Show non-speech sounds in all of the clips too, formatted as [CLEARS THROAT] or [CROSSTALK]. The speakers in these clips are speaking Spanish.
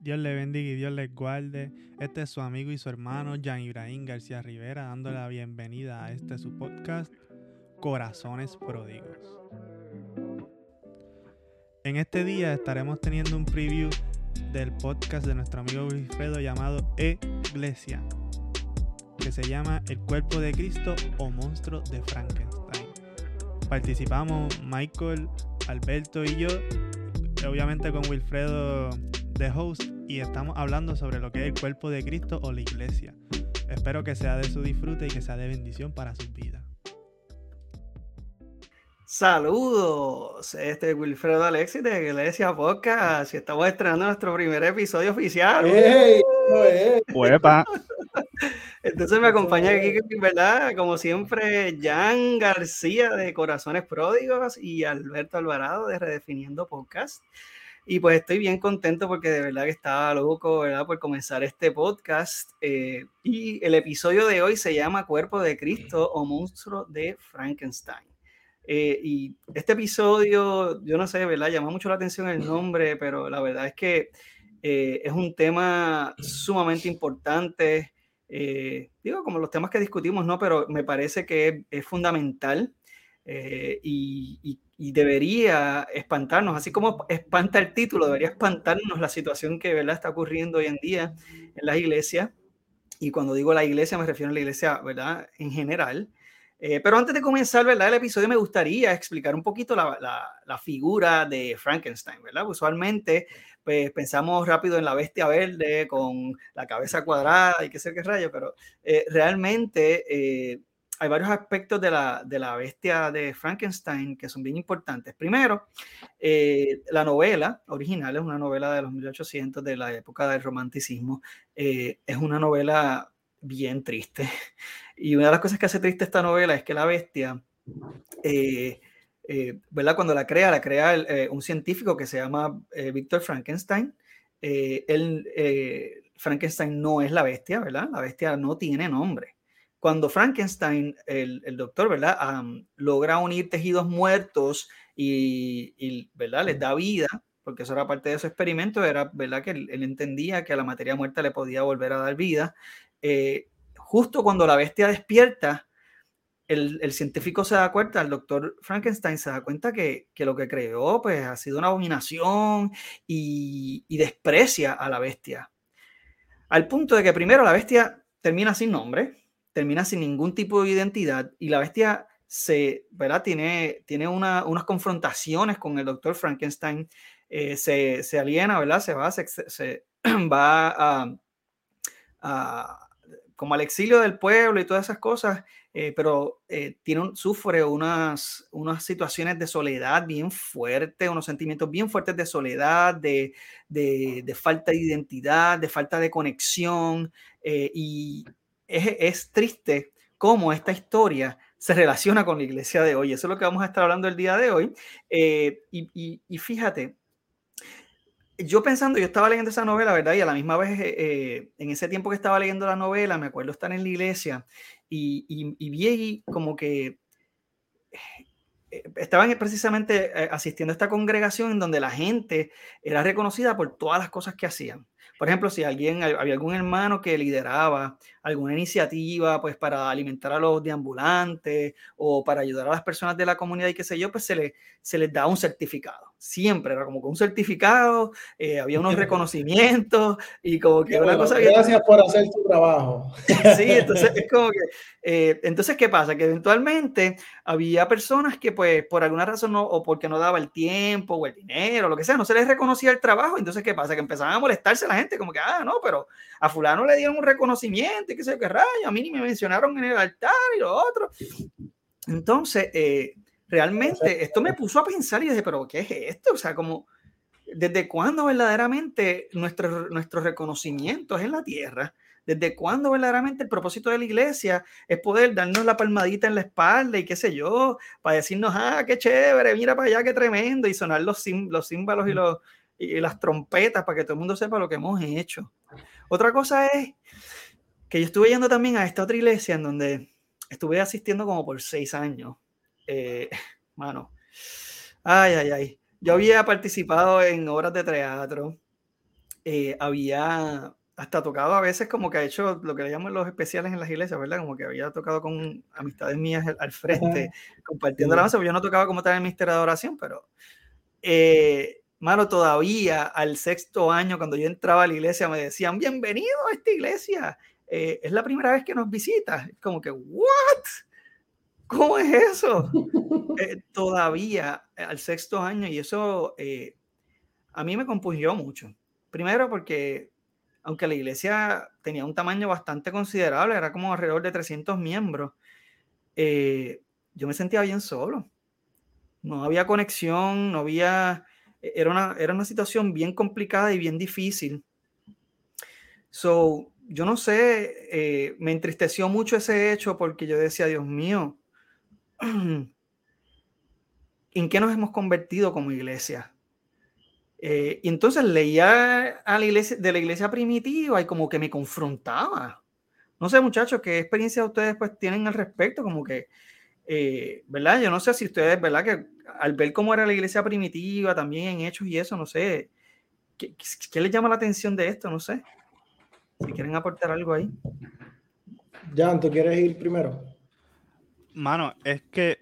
Dios le bendiga y Dios les guarde. Este es su amigo y su hermano Jan Ibrahim García Rivera, dándole la bienvenida a este su podcast, Corazones Pródigos. En este día estaremos teniendo un preview del podcast de nuestro amigo Wilfredo llamado Iglesia, que se llama El cuerpo de Cristo o monstruo de Frankenstein. Participamos Michael, Alberto y yo, obviamente con Wilfredo de host y estamos hablando sobre lo que es el cuerpo de Cristo o la iglesia. Espero que sea de su disfrute y que sea de bendición para sus vidas. Saludos, este es Wilfredo Alexis de Iglesia Podcast y estamos estrenando nuestro primer episodio oficial. ¡Hey! [LAUGHS] Entonces me acompaña aquí, ¿verdad? Como siempre, Jan García de Corazones Pródigos y Alberto Alvarado de Redefiniendo Podcast. Y pues estoy bien contento porque de verdad que estaba loco, ¿verdad? Por comenzar este podcast. Eh, y el episodio de hoy se llama Cuerpo de Cristo o Monstruo de Frankenstein. Eh, y este episodio, yo no sé, ¿verdad? Llama mucho la atención el nombre, pero la verdad es que eh, es un tema sumamente importante. digo, como los temas que discutimos, ¿no? Pero me parece que es, fundamental y y debería espantarnos, así como espanta el título, debería espantarnos la situación que ¿verdad? está ocurriendo hoy en día en las iglesias. Y cuando digo la iglesia me refiero a la iglesia ¿verdad? en general. Eh, pero antes de comenzar ¿verdad? el episodio me gustaría explicar un poquito la, la, figura de Frankenstein. ¿verdad? Usualmente pues, pensamos rápido en la bestia verde con la cabeza cuadrada y qué sé qué rayo, pero eh, realmente... Eh, hay varios aspectos de la, de la, bestia de Frankenstein que son bien importantes. Primero, eh, la novela original es una novela de los 1800 de la época del romanticismo. Eh, es una novela bien triste. [LAUGHS] Y una de las cosas que hace triste esta novela es que la bestia, eh, ¿verdad? Cuando la crea, la crea un científico que se llama Víctor Frankenstein. él, Frankenstein no es la bestia, ¿verdad? La bestia no tiene nombre cuando Frankenstein, el, doctor, ¿verdad? logra unir tejidos muertos y, ¿verdad? Les da vida, porque eso era parte de su experimento, era, ¿verdad? Que él, entendía que a la materia muerta le podía volver a dar vida. Eh, justo cuando la bestia despierta, el, científico se da cuenta, el doctor Frankenstein se da cuenta que, lo que creó pues, ha sido una abominación y, y desprecia a la bestia. Al punto de que primero la bestia termina sin nombre, termina sin ningún tipo de identidad y la bestia se, ¿verdad? Tiene, tiene unas confrontaciones con el doctor Frankenstein, eh, se, se, aliena, ¿verdad? Se va, se, se [CLEARS THROAT] va a, como al exilio del pueblo y todas esas cosas, eh, pero eh, tiene sufre unas, unas situaciones de soledad bien fuertes, unos sentimientos bien fuertes de soledad, de, de, de falta de identidad, de falta de conexión, y, es, triste cómo esta historia se relaciona con la iglesia de hoy. Eso es lo que vamos a estar hablando el día de hoy. Eh, y, fíjate, yo pensando, yo estaba leyendo esa novela, ¿verdad? Y a la misma vez, eh, eh, en ese tiempo que estaba leyendo la novela, me acuerdo estar en la iglesia y, y vi como que estaban precisamente asistiendo a esta congregación en donde la gente era reconocida por todas las cosas que hacían. Por ejemplo, si alguien, había algún hermano que lideraba alguna iniciativa pues para alimentar a los deambulantes o para ayudar a las personas de la comunidad y qué sé yo, pues se, le, se les da un certificado siempre era como con un certificado, eh, había unos [LAUGHS] reconocimientos y como que una cosa Gracias por hacer tu trabajo. [LAUGHS] Sí, entonces es [LAUGHS] como que, eh, entonces, ¿qué pasa? Que eventualmente había personas que pues por alguna razón no, o porque no daba el tiempo o el dinero, lo que sea, no se les reconocía el trabajo, entonces, ¿qué pasa? Que empezaban a molestarse la gente, como que, ah, no, pero a fulano le dieron un reconocimiento y qué sé yo, qué rayo, a mí ni me mencionaron en el altar y lo otro. Entonces, eh, realmente esto me puso a pensar y dije, pero ¿qué es esto? O sea, como, ¿desde cuándo verdaderamente nuestro, nuestro reconocimiento es en la tierra? ¿Desde cuándo verdaderamente el propósito de la iglesia es poder darnos la palmadita en la espalda y qué sé yo, para decirnos, ah, qué chévere, mira para allá, qué tremendo, y sonar los, los címbalos y, los, y las trompetas para que todo el mundo sepa lo que hemos hecho? Otra cosa es que yo estuve yendo también a esta otra iglesia en donde estuve asistiendo como por seis años eh, [LAUGHS] mano, ay, ay, ay. Yo había participado en obras de teatro, eh, había hasta tocado a veces como que ha hecho lo que le llaman los especiales en las iglesias, ¿verdad? Como que había tocado con amistades mías al frente, compartiendo la masa, yo no tocaba como tal el misterio de adoración, pero, eh, mano, todavía al sexto año, cuando yo entraba a la iglesia, me decían, bienvenido a esta iglesia, eh, es la primera vez que nos visitas. Como que, ¿what? ¿Cómo es eso? [LAUGHS] Eh, todavía al sexto año, y eso a mí me compungió mucho. Primero porque aunque la iglesia tenía un tamaño bastante considerable, era como alrededor de 300 miembros, eh, yo me sentía bien solo. No había conexión, no había... E, era una, era una situación bien complicada y bien difícil. So, yo no sé, eh, me entristeció mucho ese hecho porque yo decía, Dios mío, [CLEARS THROAT] ¿en qué nos hemos convertido como iglesia? Eh, y entonces leía a la iglesia, de la iglesia primitiva y como que me confrontaba. No sé, muchachos, qué experiencia ustedes pues tienen al respecto, como que, eh, ¿verdad? Yo no sé si ustedes, ¿verdad? Que al ver cómo era la iglesia primitiva, también en hechos y eso, no sé, ¿qué, qué les llama la atención de esto? No sé. Si quieren aportar algo ahí. Jan, ¿tú quieres ir primero? Mano, es que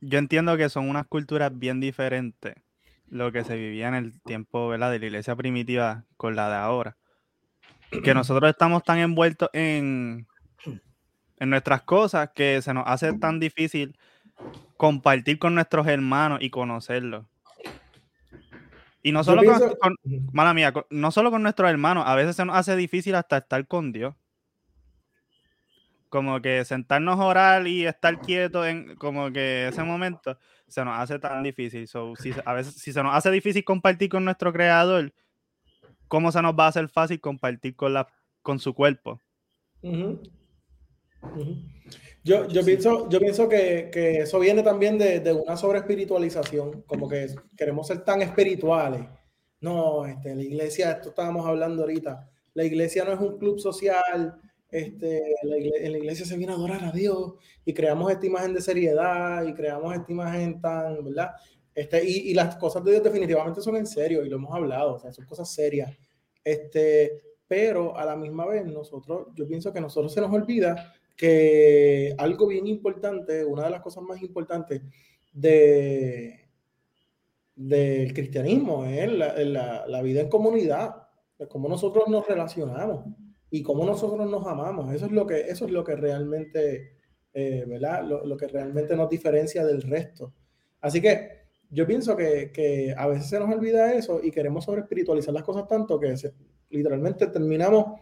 yo entiendo que son unas culturas bien diferentes lo que se vivía en el tiempo de la iglesia primitiva con la de ahora. Que nosotros estamos tan envueltos en, en nuestras cosas que se nos hace tan difícil compartir con nuestros hermanos y conocerlos. Y no solo con, mala mía, no solo con nuestros hermanos, a veces se nos hace difícil hasta estar con Dios. Como que sentarnos a orar y estar quietos en como que ese momento se nos hace tan difícil. si, a veces, si se nos hace difícil compartir con nuestro creador, ¿cómo se nos va a hacer fácil compartir con, la, con su cuerpo? Yo, yo, pienso, yo pienso que, que eso viene también de, de una espiritualización, como que queremos ser tan espirituales. No, este, la iglesia, esto estábamos hablando ahorita, la iglesia no es un club social, este, en la iglesia se viene a adorar a Dios y creamos esta imagen de seriedad y creamos esta imagen tan, ¿verdad? Este, y, y, las cosas de Dios definitivamente son en serio y lo hemos hablado, o sea, son cosas serias. Este, pero a la misma vez nosotros, yo pienso que a nosotros se nos olvida que algo bien importante, una de las cosas más importantes de del cristianismo es la, la, la vida en comunidad, cómo nosotros nos relacionamos y cómo nosotros nos amamos. Eso es lo que, eso es lo que realmente, eh, ¿verdad? Lo, que realmente nos diferencia del resto. Así que yo pienso que, que, a veces se nos olvida eso y queremos sobre espiritualizar las cosas tanto que literalmente terminamos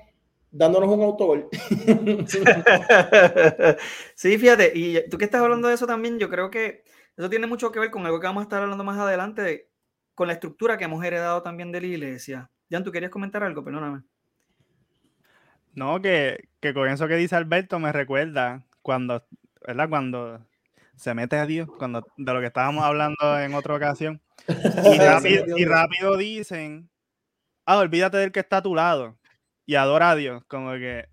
dándonos un autogol. [LAUGHS] sí, fíjate, y tú que estás hablando de eso también, yo creo que eso tiene mucho que ver con algo que vamos a estar hablando más adelante, con la estructura que hemos heredado también de la iglesia. Jan, ¿tú querías comentar algo? Perdóname. No, que, con eso que dice Alberto me recuerda cuando, ¿verdad? Cuando se mete a Dios, cuando de lo que estábamos hablando en otra ocasión. Y [LAUGHS] rápido, dicen, ah, olvídate del que está a tu lado y adora a Dios. Como que,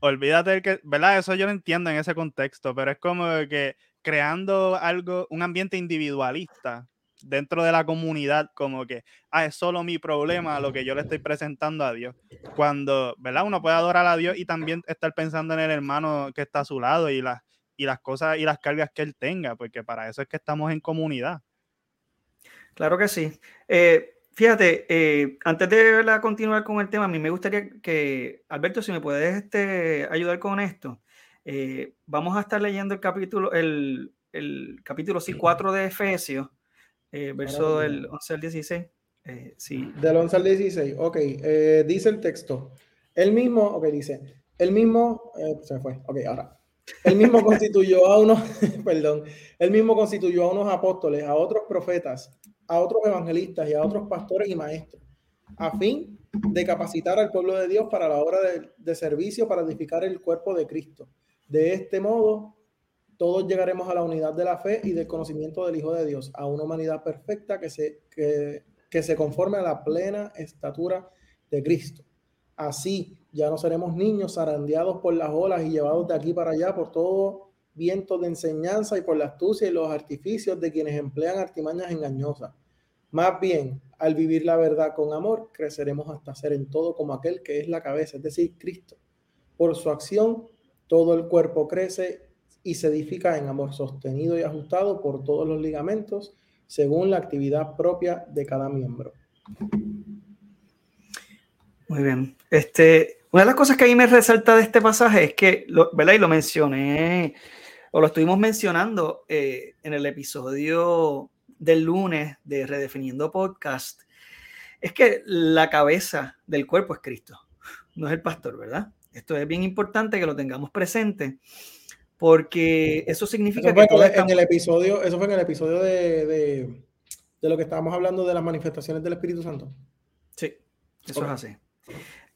olvídate del que, ¿verdad? Eso yo lo entiendo en ese contexto, pero es como que creando algo, un ambiente individualista dentro de la comunidad como que, ah, es solo mi problema lo que yo le estoy presentando a Dios. Cuando, ¿verdad? Uno puede adorar a Dios y también estar pensando en el hermano que está a su lado y, las y las cosas y las cargas que él tenga, porque para eso es que estamos en comunidad. Claro que sí. Eh, fíjate, eh, antes de continuar con el tema, a mí me gustaría que, Alberto, si me puedes este, ayudar con esto. Eh, vamos a estar leyendo el capítulo, el, el capítulo 4 de Efesios eh, verso del 11 al 16. Eh, sí. Del 11 al 16, ok. Eh, dice el texto. El mismo, ok, dice. El mismo, se fue, ok, ahora. El mismo [LAUGHS] constituyó a unos, [LAUGHS] perdón, el mismo constituyó a unos apóstoles, a otros profetas, a otros evangelistas y a otros pastores y maestros, a fin de capacitar al pueblo de Dios para la obra de, de servicio para edificar el cuerpo de Cristo. De este modo, todos llegaremos a la unidad de la fe y del conocimiento del Hijo de Dios, a una humanidad perfecta que se, que, que se conforme a la plena estatura de Cristo. Así ya no seremos niños zarandeados por las olas y llevados de aquí para allá por todo viento de enseñanza y por la astucia y los artificios de quienes emplean artimañas engañosas. Más bien, al vivir la verdad con amor, creceremos hasta ser en todo como aquel que es la cabeza, es decir, Cristo. Por su acción, todo el cuerpo crece y se edifica en amor sostenido y ajustado por todos los ligamentos según la actividad propia de cada miembro. Muy bien. Este, una de las cosas que a mí me resalta de este pasaje es que, lo, ¿verdad? Y lo mencioné, o lo estuvimos mencionando eh, en el episodio del lunes de Redefiniendo Podcast, es que la cabeza del cuerpo es Cristo, no es el pastor, ¿verdad? Esto es bien importante que lo tengamos presente porque eso significa que en el episodio, eso fue en el episodio de, de, de, lo que estábamos hablando de las manifestaciones del Espíritu Santo. Sí, eso es así.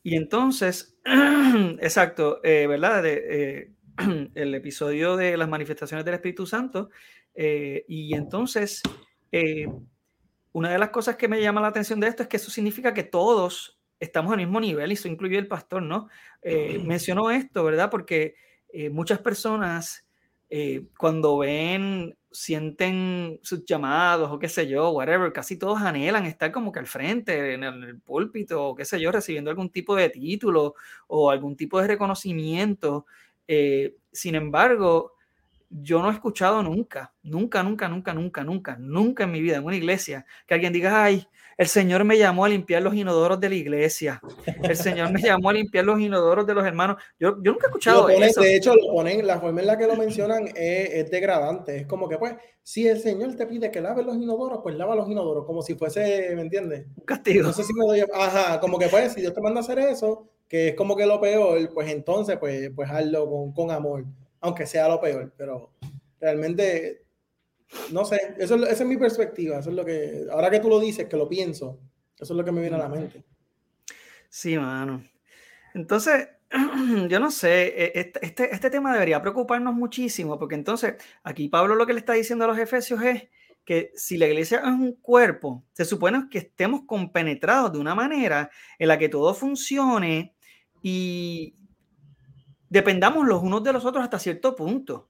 Y entonces, [CLEARS THROAT] exacto, eh, ¿verdad? De, eh, [CLEARS THROAT] el episodio de las manifestaciones del Espíritu Santo. Eh, y entonces, una de las cosas que me llama la atención de esto es que eso significa que todos estamos al mismo nivel, y eso incluye el pastor, ¿no? [CLEARS THROAT] mencionó esto, ¿verdad? Porque muchas personas, cuando ven sienten sus llamados o qué sé yo, whatever, casi todos anhelan estar como que al frente, en el, púlpito o qué sé yo, recibiendo algún tipo de título o algún tipo de reconocimiento. Eh, sin embargo, yo no he escuchado nunca, nunca, nunca, nunca, nunca, nunca, nunca en mi vida en una iglesia que alguien diga, ay, el Señor me llamó a limpiar los inodoros de la iglesia. El Señor me llamó a limpiar los inodoros de los hermanos. Yo, yo nunca he escuchado eso. De hecho, lo ponen, la forma en la que lo mencionan es, degradante. Es como que, pues, si el Señor te pide que laves los inodoros, pues lava los inodoros, como si fuese, ¿me entiendes? Un castigo. No sé si me doy. Ajá, como que, pues, si Dios te manda a hacer eso, que es como que lo peor, pues entonces, pues, pues hazlo con, con amor, aunque sea lo peor. Pero realmente no sé, eso, esa es mi perspectiva, eso es lo que, ahora que tú lo dices, que lo pienso, eso es lo que me viene a la mente. Sí, mano. Entonces, [CLEARS THROAT] yo no sé, e, este, este, este, tema debería preocuparnos muchísimo, porque entonces aquí Pablo lo que le está diciendo a los efesios es que si la iglesia es un cuerpo, se supone que estemos compenetrados de una manera en la que todo funcione y dependamos los unos de los otros hasta cierto punto.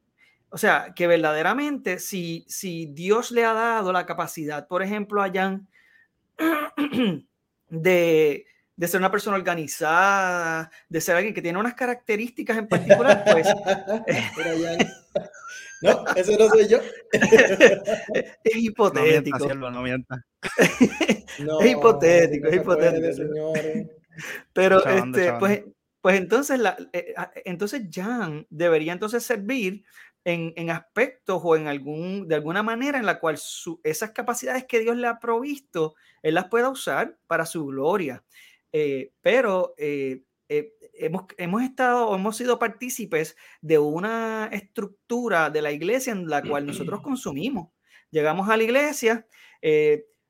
O sea, que verdaderamente si, si Dios le ha dado la capacidad, por ejemplo, a Jan, [CLEARS THROAT] de, de ser una persona organizada, de ser alguien que tiene unas características en particular, pues... [LAUGHS] [LAUGHS] no, eso no soy yo. [LAUGHS] es hipotético. No no es hipotético, es hipotético. Pero, este, pues, pues entonces, la, eh, entonces Jan debería entonces servir en, aspectos o en algún, de alguna manera en la cual esas capacidades que Dios le ha provisto, Él las pueda usar para su gloria. Eh, pero eh, eh, hemos, hemos estado, hemos sido partícipes de una estructura de la iglesia en la cual nosotros [CLEARS THROAT] consumimos. Llegamos a la iglesia,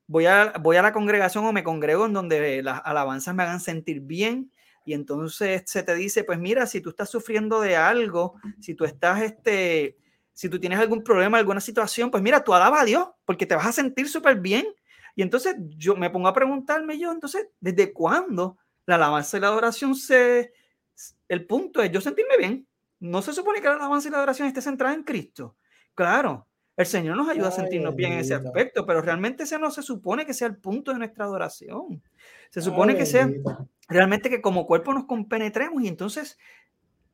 voy, a, voy a la congregación o me congrego en donde las alabanzas me hagan sentir bien, y entonces se te dice, pues mira, si tú estás sufriendo de algo, si tú estás, este, si tú tienes algún problema, alguna situación, pues mira, tú alaba a Dios, porque te vas a sentir súper bien. Y entonces yo me pongo a preguntarme yo, entonces, ¿desde cuándo la alabanza y la adoración se... El punto es yo sentirme bien. No se supone que la alabanza y la adoración esté centrada en Cristo. Claro, el Señor nos ayuda a sentirnos bien en ese aspecto, pero realmente ese no se supone que sea el punto de nuestra adoración. Se supone que sea realmente que como cuerpo nos compenetremos y entonces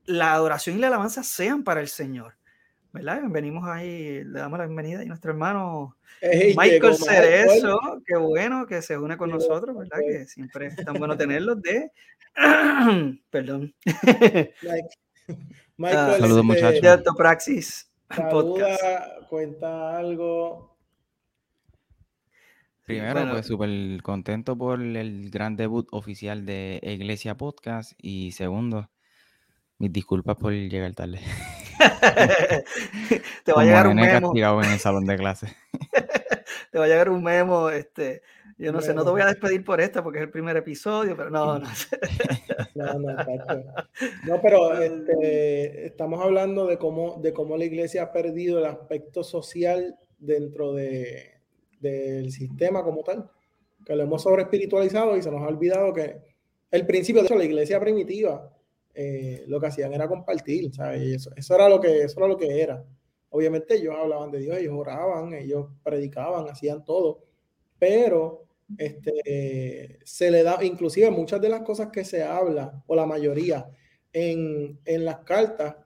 la adoración y la alabanza sean para el Señor. ¿Verdad? Venimos ahí, le damos la bienvenida a nuestro hermano Michael Cerezo, qué bueno que se une con nosotros, ¿verdad? Que siempre es tan bueno tenerlos de... [LAUGHS] Perdón. [LAUGHS] Michael, uh, Saludos muchachos. De Autopraxis. Saluda, [LAUGHS] cuenta algo. Primero, pues súper contento por el gran debut oficial de Iglesia Podcast. Y segundo, mis disculpas por llegar tarde. [LAUGHS] Te va a llegar un memo. en el salón de clase. [LAUGHS] te va a llegar un memo. Este, yo no sé, no te voy a despedir por esta porque es el primer episodio, pero no, no. [LAUGHS] no, no, [LAUGHS] no pero este, estamos hablando de cómo, de cómo la iglesia ha perdido el aspecto social dentro de, del sistema como tal, que lo hemos sobre espiritualizado y se nos ha olvidado que el principio de la iglesia primitiva eh, lo que hacían era compartir, ¿sabes? Eso, era lo que, eso era lo que era. Obviamente ellos hablaban de Dios, ellos oraban, ellos predicaban, hacían todo, pero este, se le da, inclusive muchas de las cosas que se habla, o la mayoría, en, en las cartas,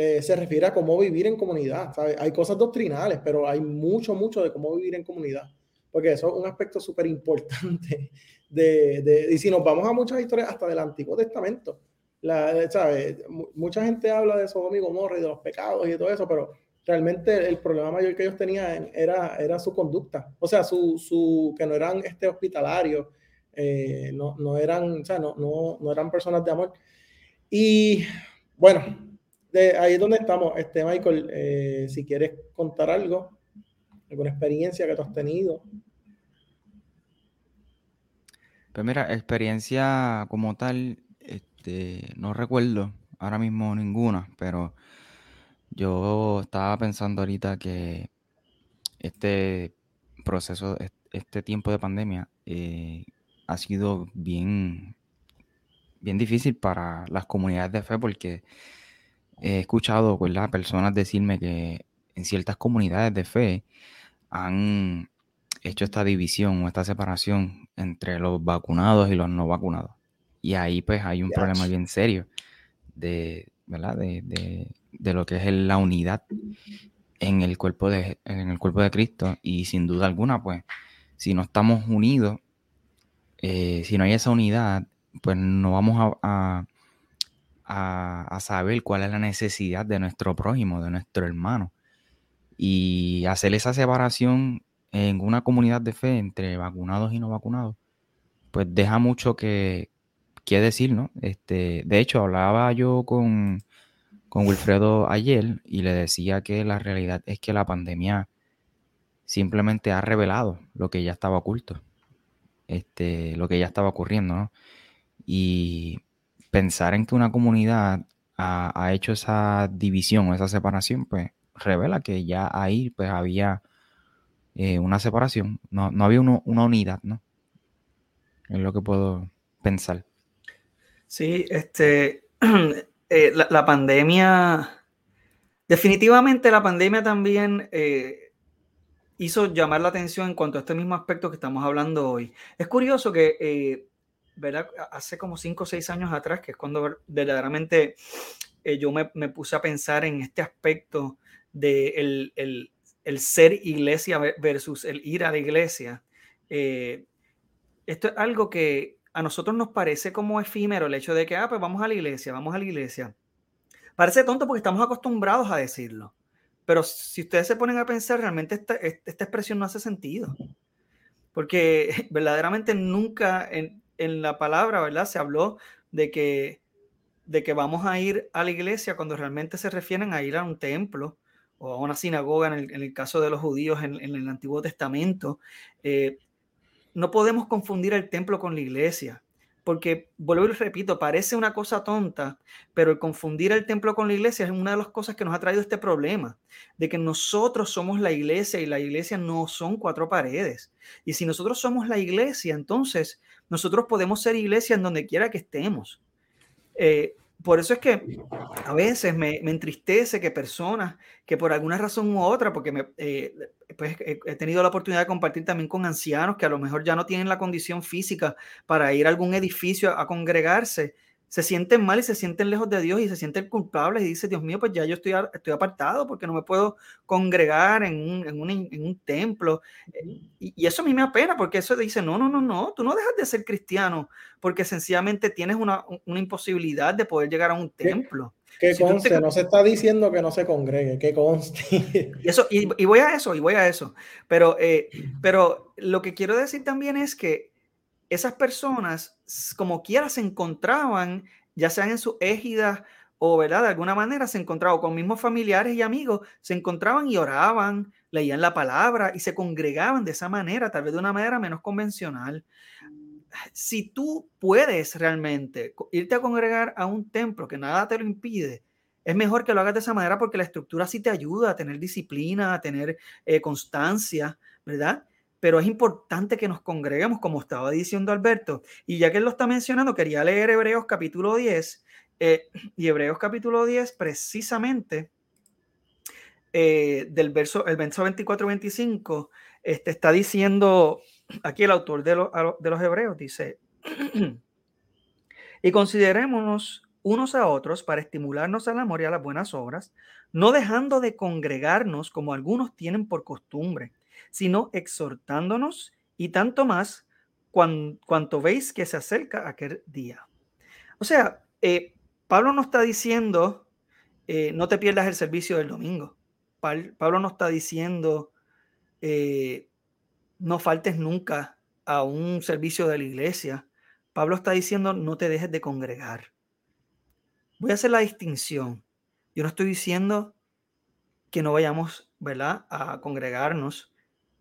eh, se refiere a cómo vivir en comunidad. Hay cosas doctrinales, pero hay mucho, mucho de cómo vivir en comunidad, porque eso es un aspecto súper importante. [LAUGHS] De, de, y si nos vamos a muchas historias hasta del Antiguo Testamento, la, ¿sabes? mucha gente habla de Sodoma y Gomorra y de los pecados y de todo eso, pero realmente el problema mayor que ellos tenían era, era su conducta, o sea, su, su que no eran este hospitalarios, eh, no, no, eran, o sea, no, no, no, eran personas de amor. Y bueno, de ahí es donde estamos. Este, Michael, eh, si quieres contar algo, alguna experiencia que tú has tenido. Pues mira, experiencia como tal, este, no recuerdo ahora mismo ninguna, pero yo estaba pensando ahorita que este proceso, este tiempo de pandemia eh, ha sido bien, bien difícil para las comunidades de fe porque he escuchado las personas decirme que en ciertas comunidades de fe han hecho esta división o esta separación entre los vacunados y los no vacunados. Y ahí pues hay un problema bien serio de, ¿verdad? De, lo que es la unidad en el cuerpo de, en el cuerpo de Cristo. Y sin duda alguna, pues, si no estamos unidos, eh, si no hay esa unidad, pues no vamos a, a, saber cuál es la necesidad de nuestro prójimo, de nuestro hermano. Y hacer esa separación en una comunidad de fe entre vacunados y no vacunados, pues deja mucho que, que decir, ¿no? Este, de hecho, hablaba yo con, con Wilfredo ayer y le decía que la realidad es que la pandemia simplemente ha revelado lo que ya estaba oculto, este, lo que ya estaba ocurriendo, ¿no? Y pensar en que una comunidad ha, hecho esa división esa separación, pues revela que ya ahí pues había eh, una separación, no, había una unidad, ¿no? Es lo que puedo pensar. Sí, este, [CLEARS THROAT] eh, la, pandemia, definitivamente la pandemia también eh, hizo llamar la atención en cuanto a este mismo aspecto que estamos hablando hoy. Es curioso que ¿verdad? Hace como cinco o seis años atrás, que es cuando verdaderamente eh, yo me, puse a pensar en este aspecto de el, ser iglesia versus el ir a la iglesia. Eh, esto es algo que a nosotros nos parece como efímero el hecho de que, ah, pues vamos a la iglesia, vamos a la iglesia. Parece tonto porque estamos acostumbrados a decirlo. Pero si ustedes se ponen a pensar, realmente esta, esta expresión no hace sentido. Porque [LAUGHS] verdaderamente nunca en, en la palabra, ¿verdad? Se habló de que, de que vamos a ir a la iglesia cuando realmente se refieren a ir a un templo o a una sinagoga en el, caso de los judíos en, el Antiguo Testamento. Eh, no podemos confundir el templo con la iglesia porque vuelvo y repito, parece una cosa tonta, pero el confundir el templo con la iglesia es una de las cosas que nos ha traído este problema, de que nosotros somos la iglesia y la iglesia no son cuatro paredes. Y si nosotros somos la iglesia, entonces nosotros podemos ser iglesia en donde quiera que estemos. Eh, por eso es que a veces me, entristece que personas que por alguna razón u otra, porque me, eh, pues he tenido la oportunidad de compartir también con ancianos que a lo mejor ya no tienen la condición física para ir a algún edificio a congregarse, se sienten mal y se sienten lejos de Dios y se sienten culpables y dicen, Dios mío, pues ya yo estoy, estoy apartado porque no me puedo congregar en un, en un, en un templo. Eh, y, y, eso a mí me apena porque eso dice, no, no, no, no, tú no dejas de ser cristiano porque sencillamente tienes una, una imposibilidad de poder llegar a un templo. Que conste, no se está diciendo que no se congregue, que conste. Y, eso, y, y voy a eso, y voy a eso. Pero, eh, pero lo que quiero decir también es que esas personas, como quiera, se encontraban, ya sean en sus égidas o, ¿verdad? De alguna manera se encontraban con mismos familiares y amigos, se encontraban y oraban, leían la palabra y se congregaban de esa manera, tal vez de una manera menos convencional. Si tú puedes realmente irte a congregar a un templo que nada te lo impide, es mejor que lo hagas de esa manera porque la estructura sí te ayuda a tener disciplina, a tener eh, constancia, ¿verdad? Pero es importante que nos congreguemos, como estaba diciendo Alberto. Y ya que él lo está mencionando, quería leer Hebreos capítulo 10. Eh, [CLEARS THROAT] y Hebreos capítulo 10, precisamente, eh, del verso, el verso 24-25, este, está diciendo aquí el autor de, de los Hebreos dice, y considerémonos unos a otros para estimularnos al amor y a las buenas obras, no dejando de congregarnos como algunos tienen por costumbre, sino exhortándonos y tanto más cuanto veis que se acerca aquel día. O sea, eh, Pablo no está diciendo, eh, no te pierdas el servicio del domingo. Pablo no está diciendo, eh, no faltes nunca a un servicio de la iglesia. Pablo está diciendo, no te dejes de congregar. Voy a hacer la distinción. Yo no estoy diciendo que no vayamos, ¿verdad?, a congregarnos.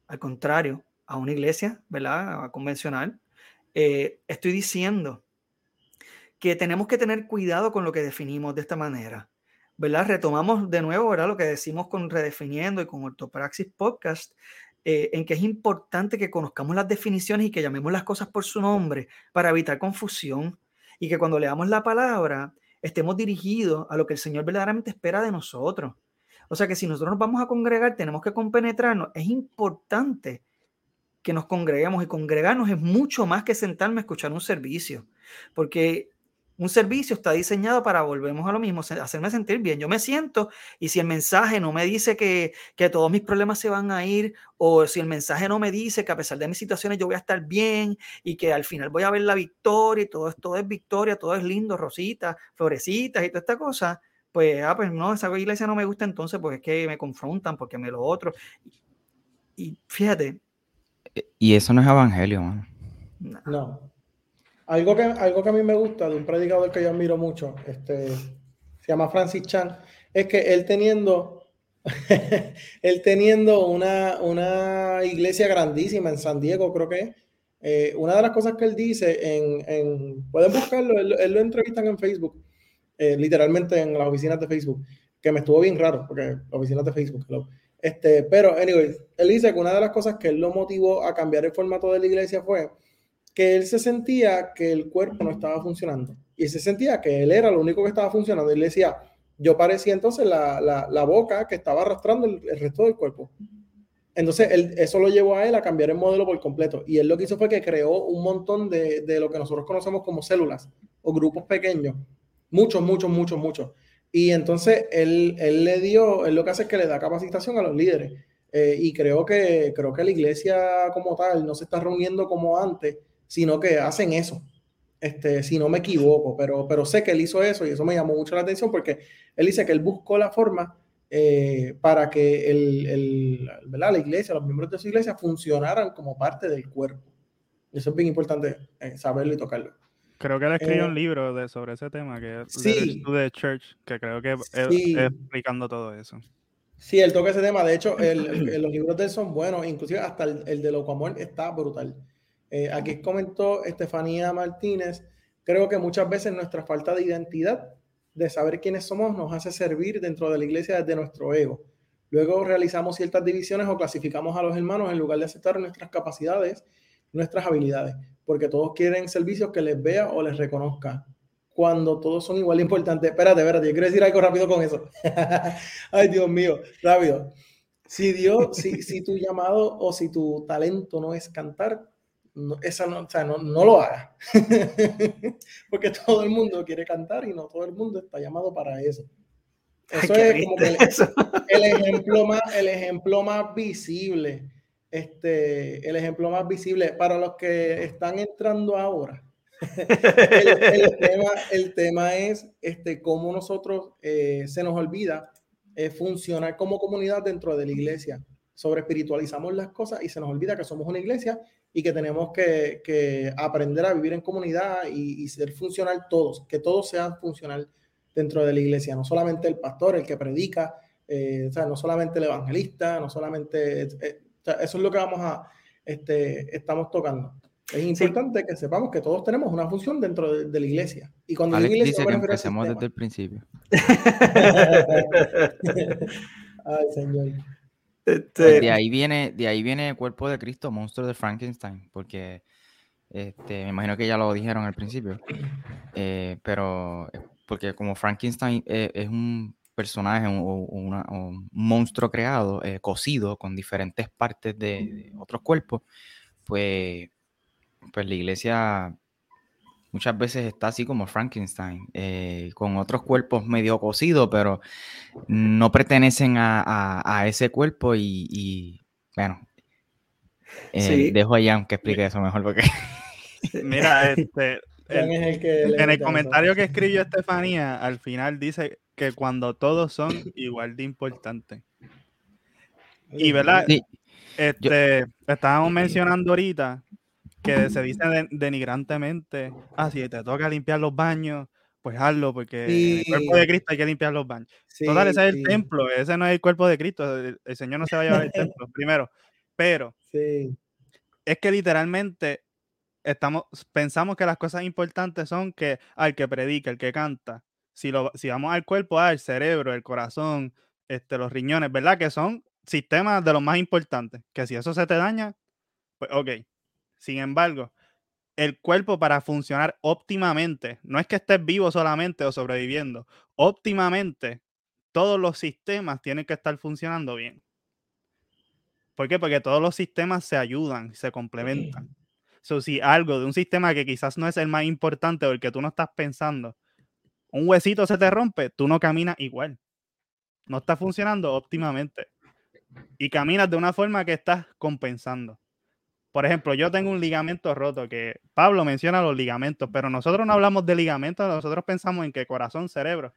Al contrario, a una iglesia, ¿verdad?, convencional. Eh, estoy diciendo que tenemos que tener cuidado con lo que definimos de esta manera. ¿verdad? Retomamos de nuevo, ¿verdad? Lo que decimos con Redefiniendo y con Ortopraxis Podcast, eh, en que es importante que conozcamos las definiciones y que llamemos las cosas por su nombre para evitar confusión y que cuando leamos la palabra estemos dirigidos a lo que el Señor verdaderamente espera de nosotros. O sea que si nosotros nos vamos a congregar, tenemos que compenetrarnos. Es importante que nos congreguemos y congregarnos es mucho más que sentarme a escuchar un servicio, porque un servicio está diseñado para, volvemos a lo mismo, hacerme sentir bien. Yo me siento y si el mensaje no me dice que, que, todos mis problemas se van a ir o si el mensaje no me dice que a pesar de mis situaciones yo voy a estar bien y que al final voy a ver la victoria y todo, todo es victoria, todo es lindo, rositas, florecitas y toda esta cosa, pues, ah, pues no, esa iglesia no me gusta entonces porque es que me confrontan, porque me lo otro. Y, fíjate. E, y eso no es evangelio, no. Algo que, algo que a mí me gusta de un predicador que yo admiro mucho, este, se llama Francis Chan, es que él teniendo, [LAUGHS] él teniendo una, una iglesia grandísima en San Diego, creo que eh, una de las cosas que él dice, en, en pueden buscarlo, él, lo entrevistan en Facebook, eh, literalmente en las oficinas de Facebook, que me estuvo bien raro, porque las oficinas de Facebook, este, pero, anyway, él dice que una de las cosas que él lo motivó a cambiar el formato de la iglesia fue que él se sentía que el cuerpo no estaba funcionando y se sentía que él era lo único que estaba funcionando. Y le decía, yo parecía entonces la, la, boca que estaba arrastrando el, resto del cuerpo. Entonces, él, eso lo llevó a él a cambiar el modelo por completo. Y él lo que hizo fue que creó un montón de, de lo que nosotros conocemos como células o grupos pequeños. Muchos, muchos, muchos, muchos. Y entonces él, él le dio, él lo que hace es que le da capacitación a los líderes. Eh, y creo que, creo que la iglesia como tal no se está reuniendo como antes, sino que hacen eso. Este, si no me equivoco, pero, pero sé que él hizo eso y eso me llamó mucho la atención porque él dice que él buscó la forma eh, para que el, el, la iglesia, los miembros de su iglesia funcionaran como parte del cuerpo. Eso es bien importante eh, saberlo y tocarlo. Creo que él escribió un eh, libro de, sobre ese tema, que es sí, The Church, que creo que es, explicando todo eso. Sí, él toca ese tema. De hecho, [CLEARS THROAT] el, los libros de él son buenos, inclusive hasta el, el de Locoamor está brutal. Eh, aquí comentó Estefanía Martínez, creo que muchas veces nuestra falta de identidad, de saber quiénes somos, nos hace servir dentro de la iglesia desde nuestro ego. Luego realizamos ciertas divisiones o clasificamos a los hermanos en lugar de aceptar nuestras capacidades, nuestras habilidades, porque todos quieren servicios que les vea o les reconozca, cuando todos son igual de importantes. Espérate, espérate, yo quiero decir algo rápido con eso. [LAUGHS] Ay, Dios mío, rápido. Si Dios, si, si tu llamado o si tu talento no es cantar, no, esa no, o sea, no, no lo haga. [LAUGHS] Porque todo el mundo quiere cantar y no todo el mundo está llamado para eso. Eso es como el, el, ejemplo más, el ejemplo más visible. Este, el ejemplo más visible para los que están entrando ahora. [LAUGHS] el, tema, el, tema, es este, cómo nosotros eh, se nos olvida eh, funcionar como comunidad dentro de la iglesia. Sobre espiritualizamos las cosas y se nos olvida que somos una iglesia y que tenemos que, aprender a vivir en comunidad y, ser funcional todos, que todos sean funcional dentro de la iglesia, no solamente el pastor, el que predica, eh, o sea, no solamente el evangelista, no solamente, eh, eso es lo que vamos a, este, estamos tocando. Es importante que sepamos que todos tenemos una función dentro de, la iglesia. Y cuando Alex iglesia, dice que empecemos desde el principio. [LAUGHS] Ay, Señor. Este de ahí viene, de ahí viene el cuerpo de Cristo, monstruo de Frankenstein, porque este, me imagino que ya lo dijeron al principio, eh, pero eh, porque como Frankenstein eh, es un personaje, un, un monstruo creado, cosido con diferentes partes de, otros cuerpos, pues, pues la iglesia muchas veces está así como Frankenstein, eh, con otros cuerpos medio cocidos, pero no pertenecen a, ese cuerpo y, bueno, eh, dejo a Jan que explique eso mejor porque... Mira, este, [LAUGHS] en el comentario que escribió Estefanía, al final dice que cuando todos son igual de importantes. Y verdad, este, estábamos mencionando ahorita que se dice denigrantemente, ah, si te toca limpiar los baños, pues hazlo, porque en el cuerpo de Cristo hay que limpiar los baños. Total, ese es el templo, ese no es el cuerpo de Cristo, el, Señor no se va a llevar el templo, [LAUGHS] primero. Pero es que literalmente estamos, pensamos que las cosas importantes son que al que predica, el que canta. Si, lo, si vamos al cuerpo, al cerebro, el corazón, este, los riñones, ¿verdad? Que son sistemas de los más importantes. Que si eso se te daña, pues ok. Sin embargo, el cuerpo para funcionar óptimamente, no es que estés vivo solamente o sobreviviendo, óptimamente todos los sistemas tienen que estar funcionando bien. ¿Por qué? Porque todos los sistemas se ayudan, se complementan. So, si algo de un sistema que quizás no es el más importante o el que tú no estás pensando, un huesito se te rompe, tú no caminas igual. No está funcionando óptimamente. Y caminas de una forma que estás compensando. Por ejemplo, yo tengo un ligamento roto, que Pablo menciona los ligamentos, pero nosotros no hablamos de ligamentos, nosotros pensamos en que corazón, cerebro.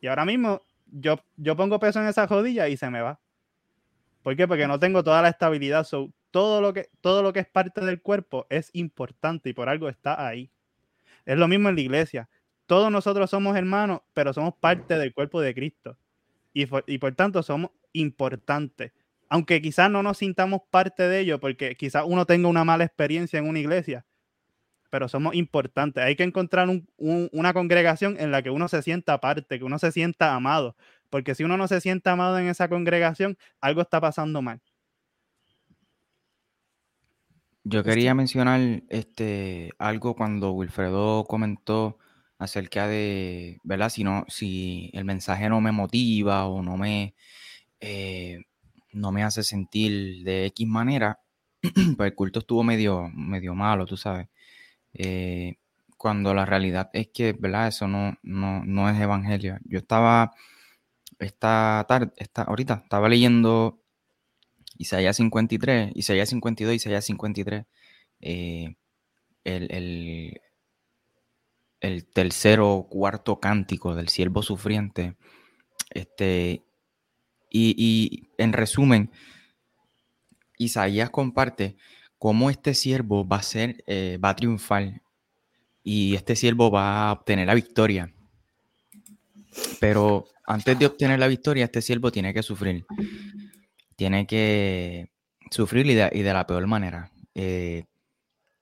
Y ahora mismo yo, yo pongo peso en esa rodilla y se me va. ¿Por qué? Porque no tengo toda la estabilidad. todo, lo que, todo lo que es parte del cuerpo es importante y por algo está ahí. Es lo mismo en la iglesia. Todos nosotros somos hermanos, pero somos parte del cuerpo de Cristo. Y y por tanto somos importantes aunque quizás no nos sintamos parte de ello, porque quizás uno tenga una mala experiencia en una iglesia, pero somos importantes. Hay que encontrar una congregación en la que uno se sienta parte, que uno se sienta amado, porque si uno no se sienta amado en esa congregación, algo está pasando mal. Yo quería mencionar este, algo cuando Wilfredo comentó acerca de, ¿verdad? Si, no, si el mensaje no me motiva o no me, eh, no me hace sentir de X manera, [CLEARS THROAT] pues el culto estuvo medio, medio malo, tú sabes. Eh, cuando la realidad es que, ¿verdad? Eso no, no, es evangelio. Yo estaba, esta tarde, esta, ahorita, estaba leyendo Isaías 53, Isaías 52, Isaías 53, eh, el, el, el tercero cuarto cántico del siervo sufriente, este, y, en resumen, Isaías comparte cómo este siervo va a ser, eh, va a triunfar y este siervo va a obtener la victoria. Pero antes de obtener la victoria, este siervo tiene que sufrir. Tiene que sufrir y de, la peor manera. Eh,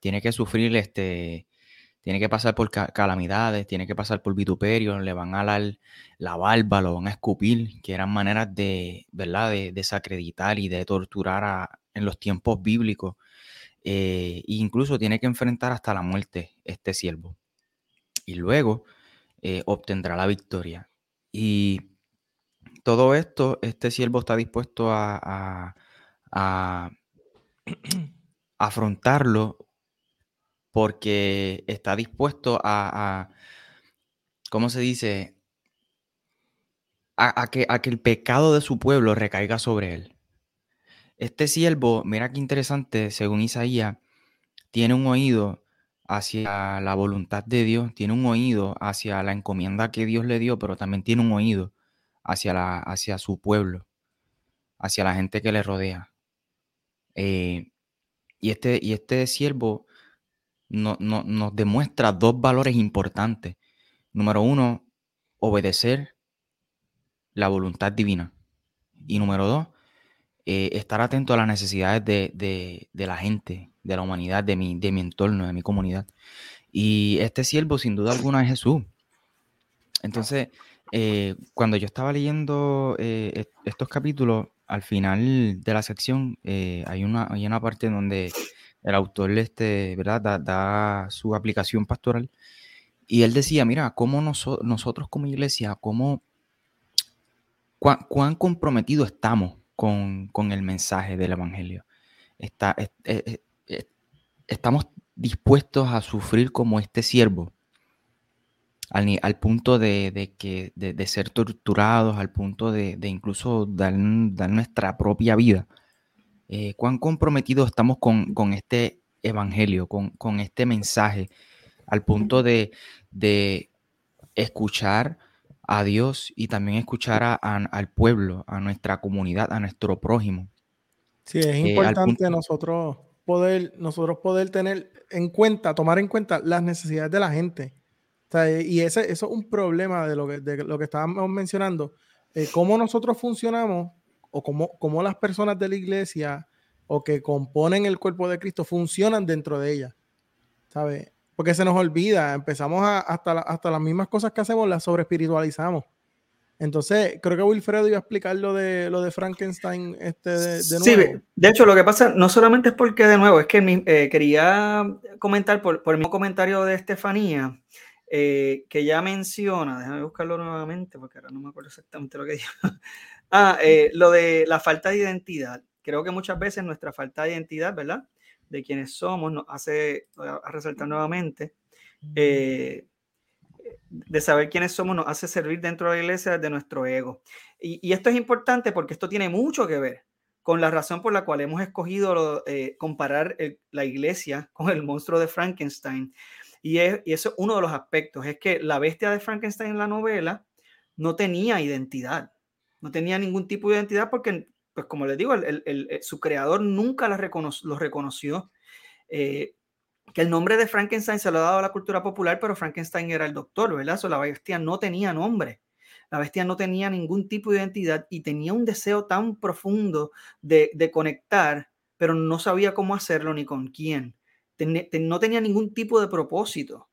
tiene que sufrir este, tiene que pasar por calamidades, tiene que pasar por vituperio, le van a dar la barba, lo van a escupir, que eran maneras de, ¿verdad?, de desacreditar y de torturar en los tiempos bíblicos. Eh, incluso tiene que enfrentar hasta la muerte este siervo. Y luego eh, obtendrá la victoria. Y todo esto, este siervo está dispuesto a, a [CLEARS THROAT] afrontarlo porque está dispuesto a, ¿cómo se dice? A, que, a que el pecado de su pueblo recaiga sobre él. Este siervo, mira qué interesante, según Isaías, tiene un oído hacia la voluntad de Dios, tiene un oído hacia la encomienda que Dios le dio, pero también tiene un oído hacia, la, hacia su pueblo, hacia la gente que le rodea. Eh, y, este, y este siervo no, nos demuestra dos valores importantes. Número uno, obedecer la voluntad divina. Y número dos, eh, estar atento a las necesidades de, la gente, de la humanidad, de mi, de mi entorno, de mi comunidad. Y este siervo, sin duda alguna, es Jesús. Entonces, eh, cuando yo estaba leyendo eh, estos capítulos, al final de la sección hay, una, hay una parte donde el autor este, ¿verdad? Da, su aplicación pastoral. Y él decía, mira, cómo nosotros como iglesia, cómo, cuán, comprometidos estamos con, el mensaje del Evangelio. Está, estamos dispuestos a sufrir como este siervo, al, punto de, que, de, ser torturados, al punto de, incluso dar, nuestra propia vida. Eh, ¿Cuán comprometidos estamos con, este evangelio, con, este mensaje, al punto de, escuchar a Dios y también escuchar al pueblo, a nuestra comunidad, a nuestro prójimo? Sí, es eh, importante nosotros poder, nosotros poder tener en cuenta, tomar en cuenta las necesidades de la gente y ese, eso es un problema de lo que, de lo que estábamos mencionando. Eh, cómo nosotros funcionamos o cómo, cómo, las personas de la iglesia o que componen el cuerpo de Cristo funcionan dentro de ella. ¿Sabes? Porque se nos olvida, empezamos a, hasta, hasta las mismas cosas que hacemos las sobre espiritualizamos. Entonces, creo que Wilfredo iba a explicar lo de, lo de Frankenstein este de, nuevo. Sí, de hecho, lo que pasa no solamente es porque de nuevo, es que eh, quería comentar por, por el mismo comentario de Estefanía, eh, que ya menciona, déjame buscarlo nuevamente porque ahora no me acuerdo exactamente lo que dijo. Ah, eh, lo de la falta de identidad. Creo que muchas veces nuestra falta de identidad, ¿verdad? De quienes somos, nos hace, a resaltar nuevamente, eh, de saber quiénes somos, nos hace servir dentro de la iglesia de nuestro ego. Y, esto es importante porque esto tiene mucho que ver con la razón por la cual hemos escogido comparar la iglesia con el monstruo de Frankenstein, y, eso es uno de los aspectos, es que la bestia de Frankenstein en la novela no tenía identidad, no tenía ningún tipo de identidad porque, pues como les digo, el, su creador nunca la lo reconoció. Eh, que el nombre de Frankenstein se lo ha dado a la cultura popular, pero Frankenstein era el doctor, ¿verdad? So, la bestia no tenía nombre. La bestia no tenía ningún tipo de identidad y tenía un deseo tan profundo de, de conectar, pero no sabía cómo hacerlo ni con quién no tenía ningún tipo de propósito.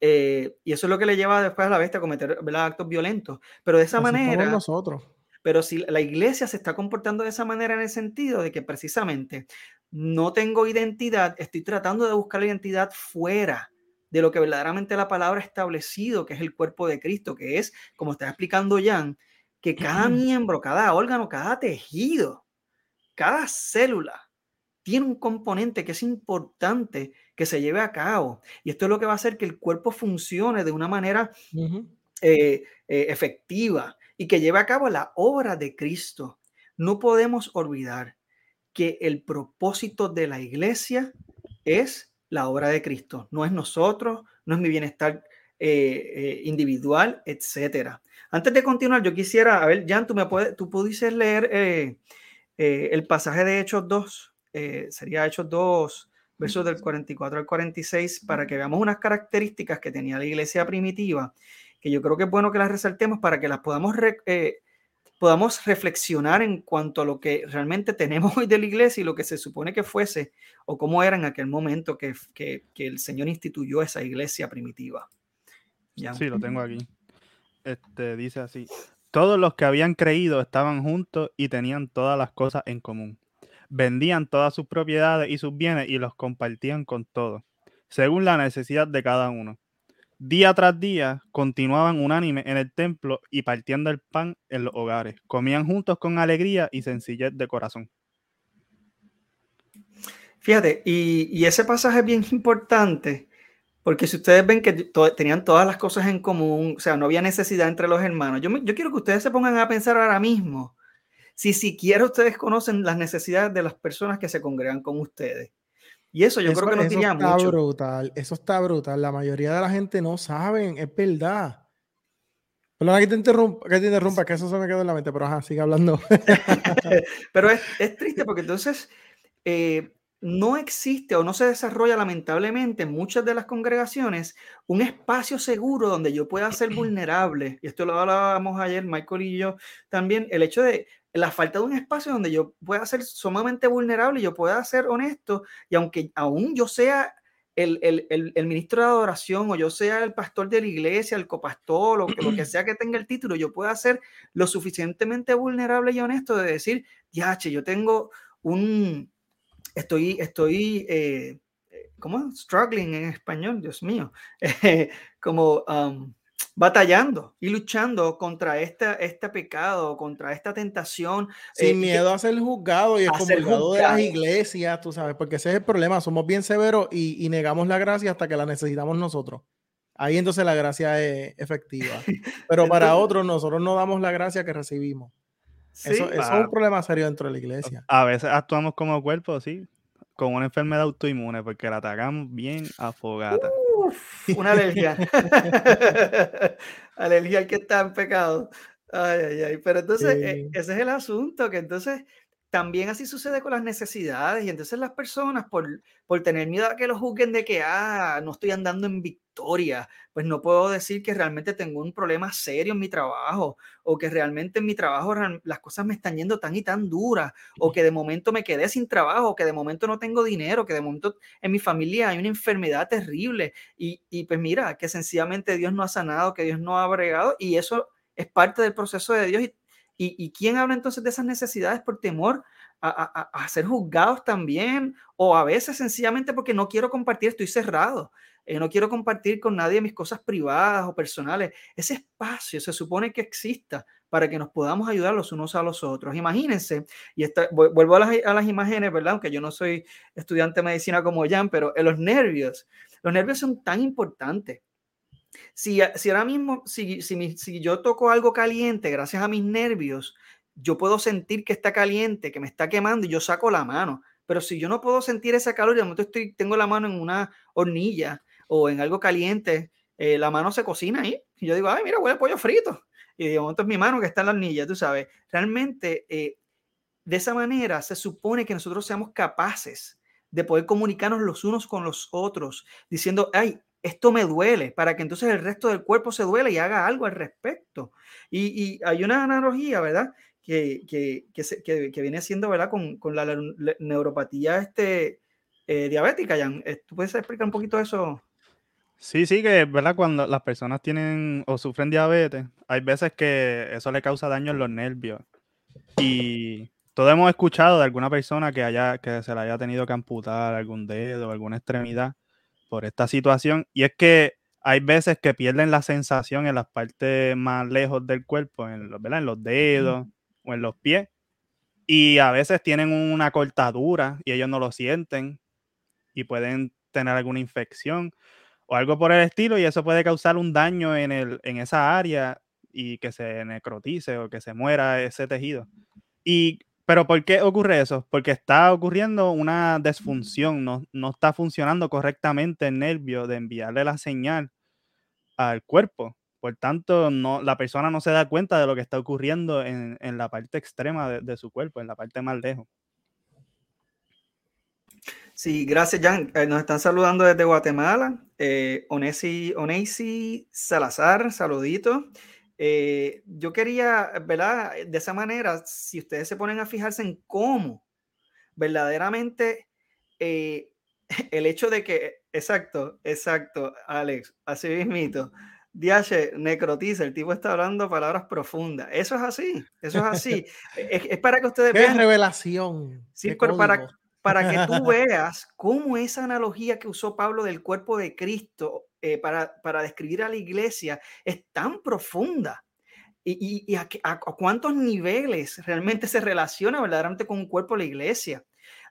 Eh, y eso es lo que le lleva después a la bestia a cometer actos violentos. Pero de esa manera... Nosotros. Pero si la iglesia se está comportando de esa manera en el sentido de que precisamente no tengo identidad, estoy tratando de buscar la identidad fuera de lo que verdaderamente la palabra ha establecido, que es el cuerpo de Cristo, que es, como está explicando Jan, que cada [CLEARS THROAT] miembro, cada órgano, cada tejido, cada célula tiene un componente que es importante que se lleve a cabo. Y esto es lo que va a hacer que el cuerpo funcione de una manera eh, eh, efectiva y que lleve a cabo la obra de Cristo. No podemos olvidar que el propósito de la iglesia es la obra de Cristo. No es nosotros, no es mi bienestar eh, individual, etcétera. Antes de continuar, yo quisiera, a ver, Jan, tú me puedes, tú leer el pasaje de Hechos 2. Eh, sería Hechos 2, versos del 44 al 46, para que veamos unas características que tenía la iglesia primitiva, que yo creo que es bueno que las resaltemos para que las podamos, eh, podamos reflexionar en cuanto a lo que realmente tenemos [LAUGHS] hoy de la iglesia y lo que se supone que fuese o cómo era en aquel momento que, que, el Señor instituyó esa iglesia primitiva. Sí, lo tengo aquí. Este, dice así, todos los que habían creído estaban juntos y tenían todas las cosas en común vendían todas sus propiedades y sus bienes y los compartían con todos, según la necesidad de cada uno. Día tras día continuaban unánime en el templo y partiendo el pan en los hogares. Comían juntos con alegría y sencillez de corazón. Fíjate, y, ese pasaje es bien importante, porque si ustedes ven que tenían todas las cosas en común, o sea, no había necesidad entre los hermanos, yo, yo quiero que ustedes se pongan a pensar ahora mismo si siquiera ustedes conocen las necesidades de las personas que se congregan con ustedes. Y eso yo creo que nos diría está brutal, eso está brutal. La mayoría de la gente no saben, es verdad. Perdona que te interrumpa, que te interrumpa, que eso se me quedó en la mente, pero ajá, sigue hablando. [LAUGHS] pero es, es, triste porque entonces eh, no existe o no se desarrolla lamentablemente en muchas de las congregaciones un espacio seguro donde yo pueda ser [CLEARS THROAT] vulnerable. Y esto lo hablábamos ayer, Michael y yo también, el hecho de la falta de un espacio donde yo pueda ser sumamente vulnerable y yo pueda ser honesto, y aunque aún yo sea el, ministro de adoración o yo sea el pastor de la iglesia, el copastor o lo que [CLEARS THROAT] sea que tenga el título, yo pueda ser lo suficientemente vulnerable y honesto de decir, che, yo tengo un, estoy, estoy, eh, ¿cómo? Struggling en español, Dios mío, [LAUGHS] como... Um, batallando y luchando contra este, este pecado, contra esta tentación. Sin miedo a ser juzgado y excomulgado de las iglesias, tú sabes, porque ese es el problema, somos bien severos y, y negamos la gracia hasta que la necesitamos nosotros. Ahí entonces la gracia es efectiva. [LAUGHS] Pero para otros, nosotros no damos la gracia que recibimos. Eso, es un problema serio dentro de la iglesia. A veces actuamos como cuerpo, sí, con una enfermedad autoinmune, porque la atacamos bien afogada. una alergia. [LAUGHS] alergia al que está en pecado. Ay, ay, ay. Pero entonces, eh, ese es el asunto, que entonces también así sucede con las necesidades y entonces las personas por, por tener miedo a que lo juzguen de que, ah, no estoy andando en victoria, pues no puedo decir que realmente tengo un problema serio en mi trabajo o que realmente en mi trabajo las cosas me están yendo tan y tan duras o que de momento me quedé sin trabajo, o que de momento no tengo dinero, que de momento en mi familia hay una enfermedad terrible y, y pues mira, que sencillamente Dios no ha sanado, que Dios no ha bregado y eso es parte del proceso de Dios y ¿Y, quién habla entonces de esas necesidades por temor a, ser juzgados también? O a veces sencillamente porque no quiero compartir, estoy cerrado. Eh, no quiero compartir con nadie mis cosas privadas o personales. Ese espacio se supone que exista para que nos podamos ayudar los unos a los otros. Imagínense, y vuelvo a las, a las, imágenes, ¿verdad? Aunque yo no soy estudiante de medicina como Jan, pero en los nervios, los nervios son tan importantes. Si, si ahora mismo, si, si, yo toco algo caliente gracias a mis nervios, yo puedo sentir que está caliente, que me está quemando y yo saco la mano. Pero si yo no puedo sentir esa calor y de momento estoy, tengo la mano en una hornilla o en algo caliente, eh, la mano se cocina ahí. Y yo digo, ay, mira, huele pollo frito. Y de momento es mi mano que está en la hornilla, tú sabes. Realmente, eh, de esa manera se supone que nosotros seamos capaces de poder comunicarnos los unos con los otros, diciendo, ay, esto me duele, para que entonces el resto del cuerpo se duele y haga algo al respecto. Y, hay una analogía, ¿verdad? Que, que, que, viene siendo, ¿verdad? Con, con la, neuropatía este, eh, diabética, Jan. Eh, ¿Tú puedes explicar un poquito eso? Sí, sí, que verdad cuando las personas tienen o sufren diabetes, hay veces que eso le causa daño en los nervios. Y todos hemos escuchado de alguna persona que haya que se le haya tenido que amputar algún dedo, alguna extremidad por esta situación. Y es que hay veces que pierden la sensación en las partes más lejos del cuerpo, en los, en los dedos o en los pies. Y a veces tienen una cortadura y ellos no lo sienten y pueden tener alguna infección o algo por el estilo y eso puede causar un daño en, el, en esa área y que se necrotice o que se muera ese tejido. Y pero ¿por qué ocurre eso? Porque está ocurriendo una desfunción, no, no está funcionando correctamente el nervio de enviarle la señal al cuerpo. Por tanto, no, la persona no se da cuenta de lo que está ocurriendo en, en la parte extrema de, de, su cuerpo, en la parte más lejos. Sí, gracias, Jan. Eh, nos están saludando desde Guatemala. Eh, Onesi, Onesi Salazar, saludito. Eh, yo quería, ¿verdad? De esa manera, si ustedes se ponen a fijarse en cómo verdaderamente eh, [LAUGHS] el hecho de que, exacto, exacto, Alex, así mismito, Diache necrotiza, el tipo está hablando palabras profundas. Eso es así, eso es así. [LAUGHS] es, para que ustedes vean. revelación. Sí, pero para, para que tú [LAUGHS] veas cómo esa analogía que usó Pablo del cuerpo de Cristo eh, para, para, describir a la iglesia es tan profunda. Y, a, cuántos niveles realmente se relaciona verdaderamente con un cuerpo la iglesia.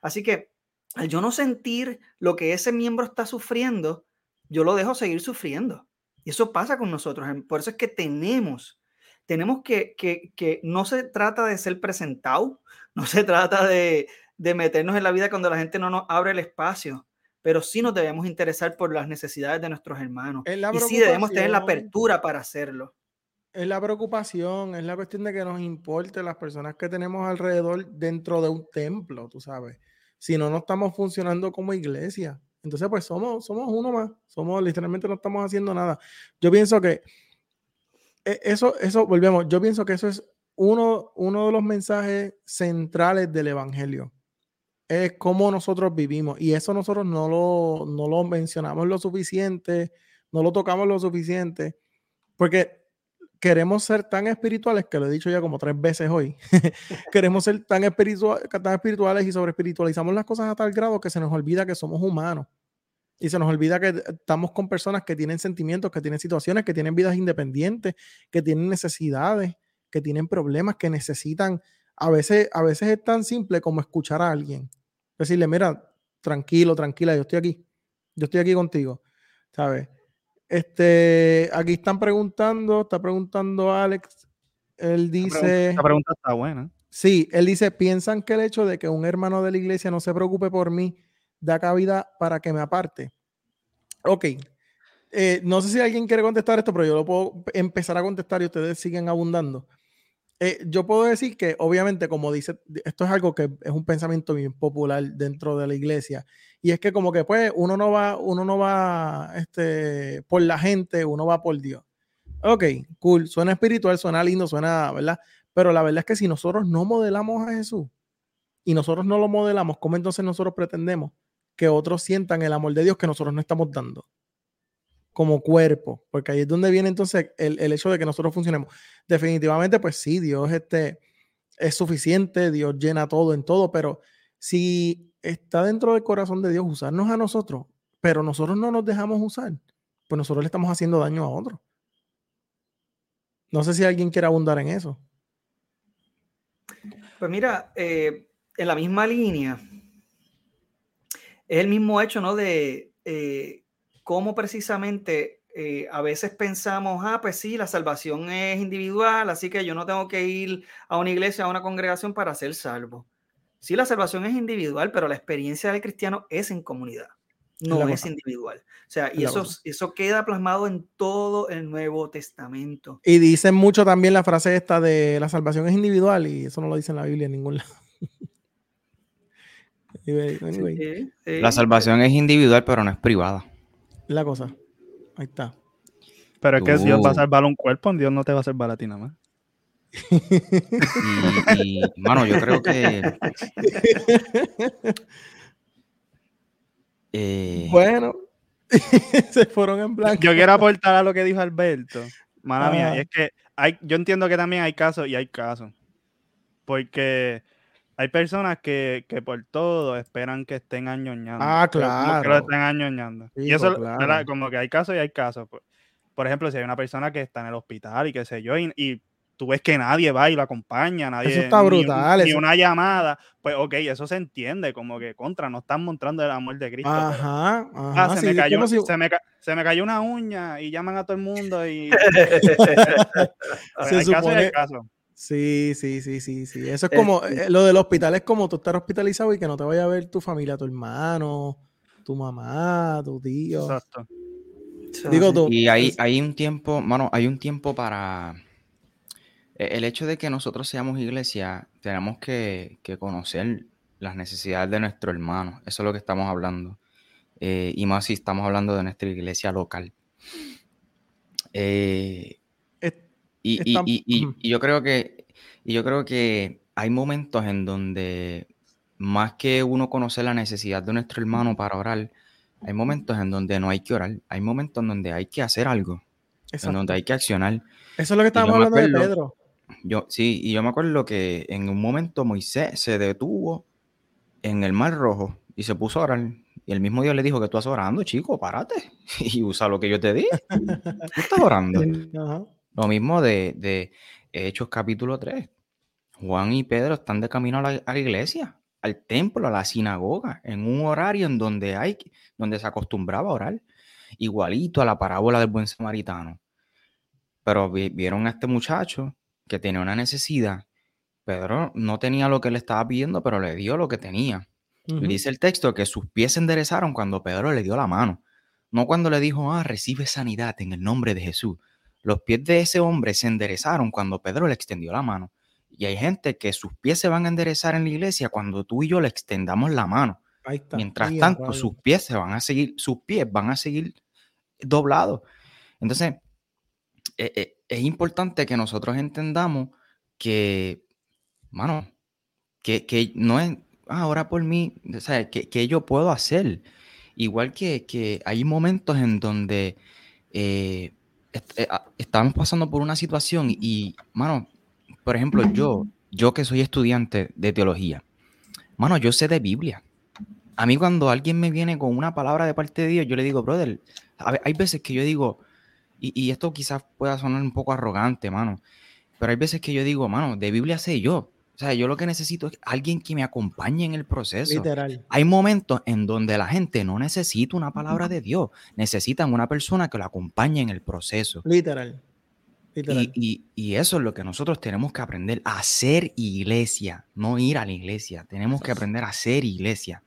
Así que al yo no sentir lo que ese miembro está sufriendo, yo lo dejo seguir sufriendo. Y eso pasa con nosotros. Por eso es que tenemos, tenemos que, que, que no se trata de ser presentado, [LAUGHS] no se trata de, de meternos en la vida cuando la gente no nos abre el espacio, pero sí nos debemos interesar por las necesidades de nuestros hermanos. Y sí debemos tener la apertura para hacerlo. Es la preocupación, es la cuestión de que nos importe las personas que tenemos alrededor dentro de un templo, tú sabes. Si no, no estamos funcionando como iglesia. Entonces, pues somos, somos uno más. Somos, literalmente no estamos haciendo nada. Yo pienso que e, eso, eso, volvemos, yo pienso que eso es uno, uno de los mensajes centrales del Evangelio es cómo nosotros vivimos. Y eso nosotros no lo, no lo mencionamos lo suficiente, no lo tocamos lo suficiente, porque queremos ser tan espirituales, que lo he dicho ya como tres veces hoy, [LAUGHS] queremos ser tan, espiritual, tan espirituales y sobre espiritualizamos las cosas a tal grado que se nos olvida que somos humanos. Y se nos olvida que estamos con personas que tienen sentimientos, que tienen situaciones, que tienen vidas independientes, que tienen necesidades, que tienen problemas, que necesitan. A veces, a veces es tan simple como escuchar a alguien. Decirle, mira, tranquilo, tranquila, yo estoy aquí. Yo estoy aquí contigo. ¿Sabes? Este, aquí están preguntando, está preguntando Alex. Él dice. Esta pregunta está buena. Sí, él dice: ¿Piensan que el hecho de que un hermano de la iglesia no se preocupe por mí da cabida para que me aparte? Ok. Eh, no sé si alguien quiere contestar esto, pero yo lo puedo empezar a contestar y ustedes siguen abundando. Eh, yo puedo decir que, obviamente, como dice, esto es algo que es un pensamiento bien popular dentro de la iglesia. Y es que como que pues uno no va, uno no va este, por la gente, uno va por Dios. Ok, cool, suena espiritual, suena lindo, suena, ¿verdad? Pero la verdad es que si nosotros no modelamos a Jesús y nosotros no lo modelamos, ¿cómo entonces nosotros pretendemos que otros sientan el amor de Dios que nosotros no estamos dando como cuerpo, porque ahí es donde viene entonces el, el, hecho de que nosotros funcionemos. Definitivamente, pues sí, Dios este, es suficiente, Dios llena todo en todo, pero si está dentro del corazón de Dios usarnos a nosotros, pero nosotros no nos dejamos usar, pues nosotros le estamos haciendo daño a otro. No sé si alguien quiere abundar en eso. Pues mira, eh, en la misma línea, es el mismo hecho, ¿no? De eh, cómo precisamente eh, a veces pensamos, ah, pues sí, la salvación es individual, así que yo no tengo que ir a una iglesia, a una congregación para ser salvo. Sí, la salvación es individual, pero la experiencia del cristiano es en comunidad, no es, individual. O sea, y eso, eso queda plasmado en todo el Nuevo Testamento. Y dicen mucho también la frase esta de la salvación es individual, y eso no lo dice en la Biblia en ningún lado. [LAUGHS] La salvación es individual, pero no es privada. La cosa. Ahí está. Pero es que Dios va a salvar un cuerpo, Dios no te va a salvar a ti nada más. Y, mano, yo creo que. [LAUGHS] Eh, bueno, [LAUGHS] se fueron en blanco. Yo quiero aportar a lo que dijo Alberto. Mala mía, y es que hay, yo entiendo que también hay casos y hay casos. Porque hay personas que, que, por todo esperan que estén añoñando. Ah, claro. Que lo estén añoñando. y eso, claro. como que hay casos y hay casos. Por, por, ejemplo, si hay una persona que está en el hospital y qué sé yo, y, y tú ves que nadie va y lo acompaña, nadie. Eso está brutal. Ni, ni, una llamada, pues ok, eso se entiende, como que contra, no están mostrando el amor de Cristo. Ajá, ajá ah, se, sí, me cayó, si... se, me, se, me cayó, una uña y llaman a todo el mundo y. [LAUGHS] [LAUGHS] se supone... caso. Sí, sí, sí, sí, sí. Eso es como, eh, lo del hospital es como tú estar hospitalizado y que no te vaya a ver tu familia, tu hermano, tu mamá, tu tío. Exacto. Digo tú. Y hay, hay un tiempo, mano, hay un tiempo para... E, el hecho de que nosotros seamos iglesia, tenemos que, que conocer las necesidades de nuestro hermano. Eso es lo que estamos hablando. Eh, y más si estamos hablando de nuestra iglesia local. Eh, y, y, y, y, yo creo que, y yo creo que hay momentos en donde más que uno conocer la necesidad de nuestro hermano para orar, hay momentos en donde no hay que orar, hay momentos en donde hay que hacer algo, Exacto. en donde hay que accionar. Eso es lo que estábamos hablando acuerdo, de Pedro. Yo, sí, y yo me acuerdo que en un momento Moisés se detuvo en el Mar Rojo y se puso a orar. Y el mismo Dios le dijo que tú estás orando, chico, párate [LAUGHS] y usa lo que yo te di. Tú estás orando. [LAUGHS] Ajá. Lo mismo de, de, Hechos capítulo 3. Juan y Pedro están de camino a la, a la, iglesia, al templo, a la sinagoga, en un horario en donde hay, donde se acostumbraba a orar, igualito a la parábola del buen samaritano. Pero vieron a este muchacho que tenía una necesidad. Pedro no tenía lo que le estaba pidiendo, pero le dio lo que tenía. Uh -huh. Dice el texto que sus pies se enderezaron cuando Pedro le dio la mano. No cuando le dijo, ah, recibe sanidad en el nombre de Jesús. Los pies de ese hombre se enderezaron cuando Pedro le extendió la mano. Y hay gente que sus pies se van a enderezar en la iglesia cuando tú y yo le extendamos la mano. Mientras tanto, sus pies se van a seguir, sus pies van a seguir doblados. Entonces, eh, eh, es importante que nosotros entendamos que, mano, que, que no es ah, ahora por mí, o sea, que, que, yo puedo hacer. Igual que, que hay momentos en donde eh, eh, estamos pasando por una situación y, mano, por ejemplo, yo, yo que soy estudiante de teología, mano, yo sé de Biblia. A mí cuando alguien me viene con una palabra de parte de Dios, yo le digo, brother, hay veces que yo digo, y, esto quizás pueda sonar un poco arrogante, mano, pero hay veces que yo digo, mano, de Biblia sé yo. O sea, yo lo que necesito es alguien que me acompañe en el proceso. Literal. Hay momentos en donde la gente no necesita una palabra de Dios, necesitan una persona que lo acompañe en el proceso. Literal. Y, y, eso es lo que nosotros tenemos que aprender, a ser iglesia, no ir a la iglesia. Tenemos que aprender a ser iglesia.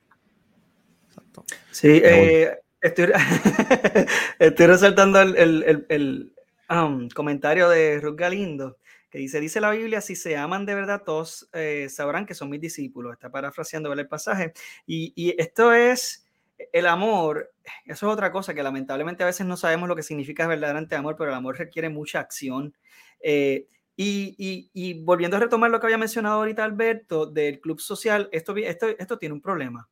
Sí, eh, estoy, [LAUGHS] estoy, resaltando el, um, comentario de Ruth Galindo, que dice, dice la Biblia, si se aman de verdad, todos eh, sabrán que son mis discípulos. Está parafraseando el pasaje. Y, y esto es el amor, eso es otra cosa que lamentablemente a veces no sabemos lo que significa verdaderamente amor, pero el amor requiere mucha acción. Eh, y, y, volviendo a retomar lo que había mencionado ahorita Alberto del club social, esto, esto, esto tiene un problema.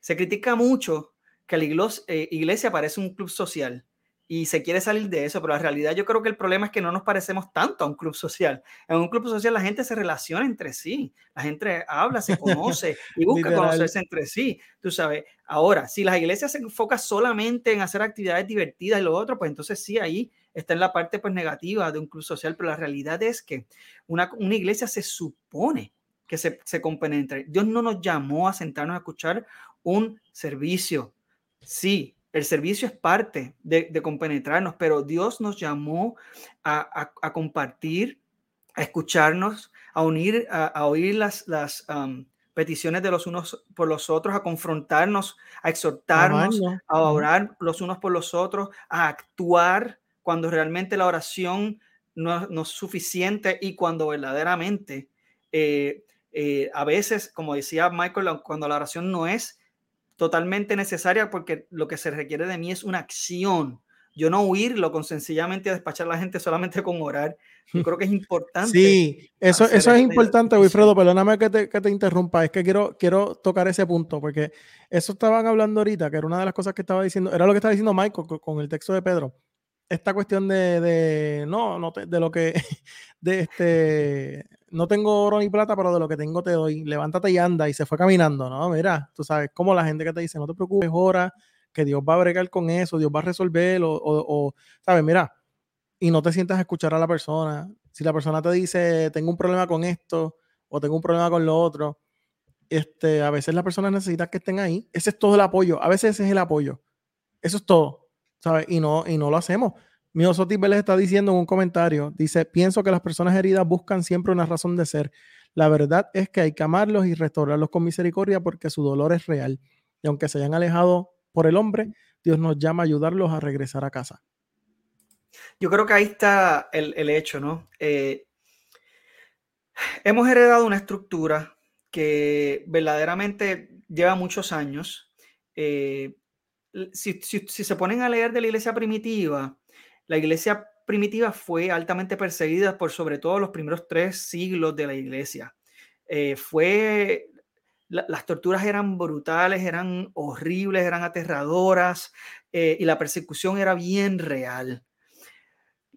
Se critica mucho que la iglesia, eh, iglesia parece un club social y se quiere salir de eso, pero la realidad yo creo que el problema es que no nos parecemos tanto a un club social. En un club social la gente se relaciona entre sí, la gente habla, se conoce [LAUGHS] y busca conocerse entre sí, tú sabes. Ahora, si las iglesias se enfocan solamente en hacer actividades divertidas y lo otro, pues entonces sí, ahí está en la parte pues negativa de un club social, pero la realidad es que una, una iglesia se supone que se, se compenetre. Dios no nos llamó a sentarnos a escuchar un servicio. Sí, el servicio es parte de, compenetrarnos, pero Dios nos llamó a, compartir, a escucharnos, a unir, a, oír las, las peticiones de los unos por los otros, a confrontarnos, a exhortarnos, a orar los unos por los otros, a actuar cuando realmente la oración no, es suficiente y cuando verdaderamente eh, eh, a veces, como decía Michael, cuando la oración no es totalmente necesaria porque lo que se requiere de mí es una acción. Yo no huirlo con sencillamente despachar a la gente solamente con orar. Yo creo que es importante. Sí, eso, eso es este importante, Wilfredo. Perdóname que te, que te interrumpa. Es que quiero, quiero tocar ese punto porque eso estaban hablando ahorita, que era una de las cosas que estaba diciendo, era lo que estaba diciendo Michael con el texto de Pedro. Esta cuestión de, de no, no de lo que, [LAUGHS] de este, no tengo oro ni plata, pero de lo que tengo te doy, levántate y anda, y se fue caminando, ¿no? Mira, tú sabes, como la gente que te dice, no te preocupes, ora, que Dios va a bregar con eso, Dios va a resolver, o, o, ¿sabes? Mira, y no te sientas a escuchar a la persona. Si la persona te dice, tengo un problema con esto, o tengo un problema con lo otro, este, a veces la persona necesita que estén ahí. Ese es todo el apoyo, a veces ese es el apoyo. Eso es todo, ¿sabes? Y no, y no lo hacemos. Mi Sotis Vélez está diciendo en un comentario, dice, pienso que las personas heridas buscan siempre una razón de ser. La verdad es que hay que amarlos y restaurarlos con misericordia porque su dolor es real. Y aunque se hayan alejado por el hombre, Dios nos llama a ayudarlos a regresar a casa. Yo creo que ahí está el, hecho, ¿no? Eh, hemos heredado una estructura que verdaderamente lleva muchos años. Eh, si, se ponen a leer de la iglesia primitiva, la iglesia primitiva fue altamente perseguida por sobre todo los primeros tres siglos de la iglesia. Eh, fue, las torturas eran brutales, eran horribles, eran aterradoras eh, y la persecución era bien real.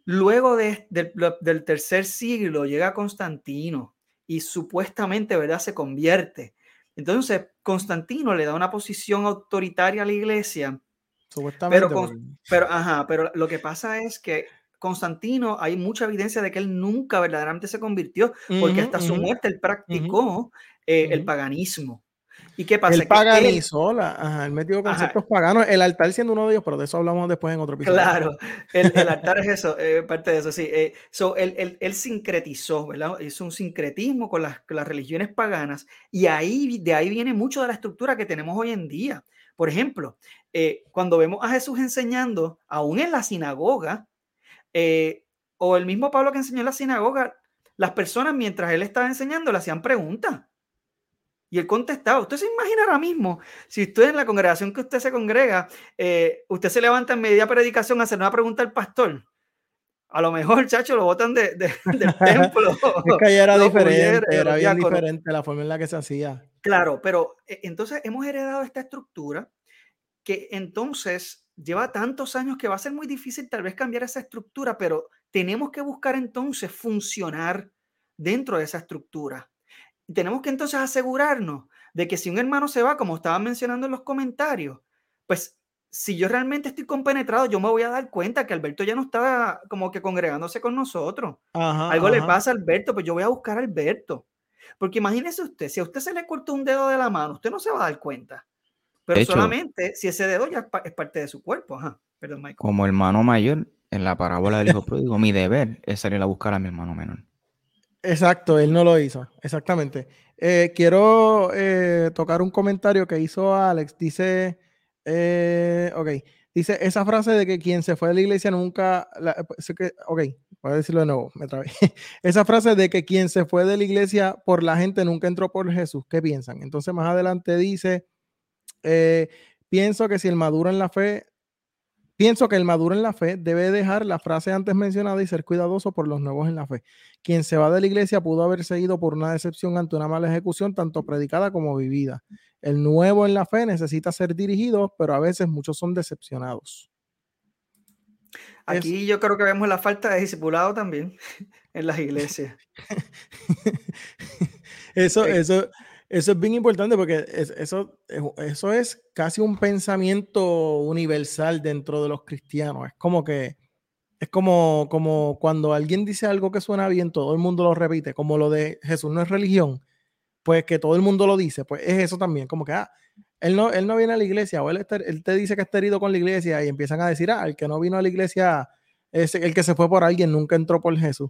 Luego de, del tercer siglo llega Constantino y supuestamente, ¿verdad?, se convierte. Entonces, Constantino le da una posición autoritaria a la iglesia pero, pero, ajá, pero lo que pasa es que Constantino, hay mucha evidencia de que él nunca verdaderamente se convirtió, porque hasta su muerte él practicó eh, el paganismo. ¿Y qué pasa? El paganismo, ajá, él metió conceptos paganos, el altar siendo uno de ellos, pero de eso hablamos después en otro episodio. Claro, el, el altar es eso, eh, parte de eso, sí. Eh, so, él, él, sincretizó, ¿verdad? Hizo un sincretismo con las, con las religiones paganas y ahí, de ahí viene mucho de la estructura que tenemos hoy en día. Por ejemplo, eh, cuando vemos a Jesús enseñando, aún en la sinagoga, eh, o el mismo Pablo que enseñó en la sinagoga, las personas mientras él estaba enseñando le hacían preguntas. Y él contestaba, usted se imagina ahora mismo, si usted en la congregación que usted se congrega, eh, usted se levanta en media predicación a hacer una pregunta al pastor. A lo mejor, chacho, lo botan de, del [LAUGHS] templo. es que era diferente, era bien diferente la forma en la que se hacía. Claro, pero e, entonces hemos heredado esta estructura que entonces lleva tantos años que va a ser muy difícil tal vez cambiar esa estructura, pero tenemos que buscar entonces funcionar dentro de esa estructura. Tenemos que entonces asegurarnos de que si un hermano se va, como estaban mencionando en los comentarios, pues si yo realmente estoy compenetrado, yo me voy a dar cuenta que Alberto ya no está como que congregándose con nosotros. Algo le pasa a Alberto, pues yo voy a buscar a Alberto. Porque imagínese usted, si a usted se le cortó un dedo de la mano, usted no se va a dar cuenta. Pero solamente si ese dedo ya es parte de su cuerpo. Ajá. Perdón, Michael. Como hermano mayor, en la parábola del hijo pródigo, mi deber es salir a buscar a mi hermano menor. Exacto, él no lo hizo, exactamente. Eh, quiero eh, tocar un comentario que hizo Alex. Dice, eh, ok, dice esa frase de que quien se fue de la iglesia nunca, ok, voy a decirlo de nuevo, me trabé. [LAUGHS] esa frase de que quien se fue de la iglesia por la gente nunca entró por Jesús, ¿qué piensan? Entonces más adelante dice, pienso que si el maduro en la fe Pienso que el maduro en la fe debe dejar la frase antes mencionada y ser cuidadoso por los nuevos en la fe. Quien se va de la iglesia pudo haber seguido por una decepción ante una mala ejecución, tanto predicada como vivida. El nuevo en la fe necesita ser dirigido, pero a veces muchos son decepcionados. Aquí yo creo que vemos la falta de discipulado también [LAUGHS] en las [LAUGHS] iglesias. eso, eso, eso es bien importante porque eso, eso es casi un pensamiento universal dentro de los cristianos. Es como que es como, como cuando alguien dice algo que suena bien, todo el mundo lo repite, como lo de Jesús no es religión, pues que todo el mundo lo dice, pues es eso también, como que, ah, él no, él no viene a la iglesia, o él, él te dice que está herido con la iglesia y empiezan a decir, ah, el que no vino a la iglesia es el que se fue por alguien, nunca entró por Jesús.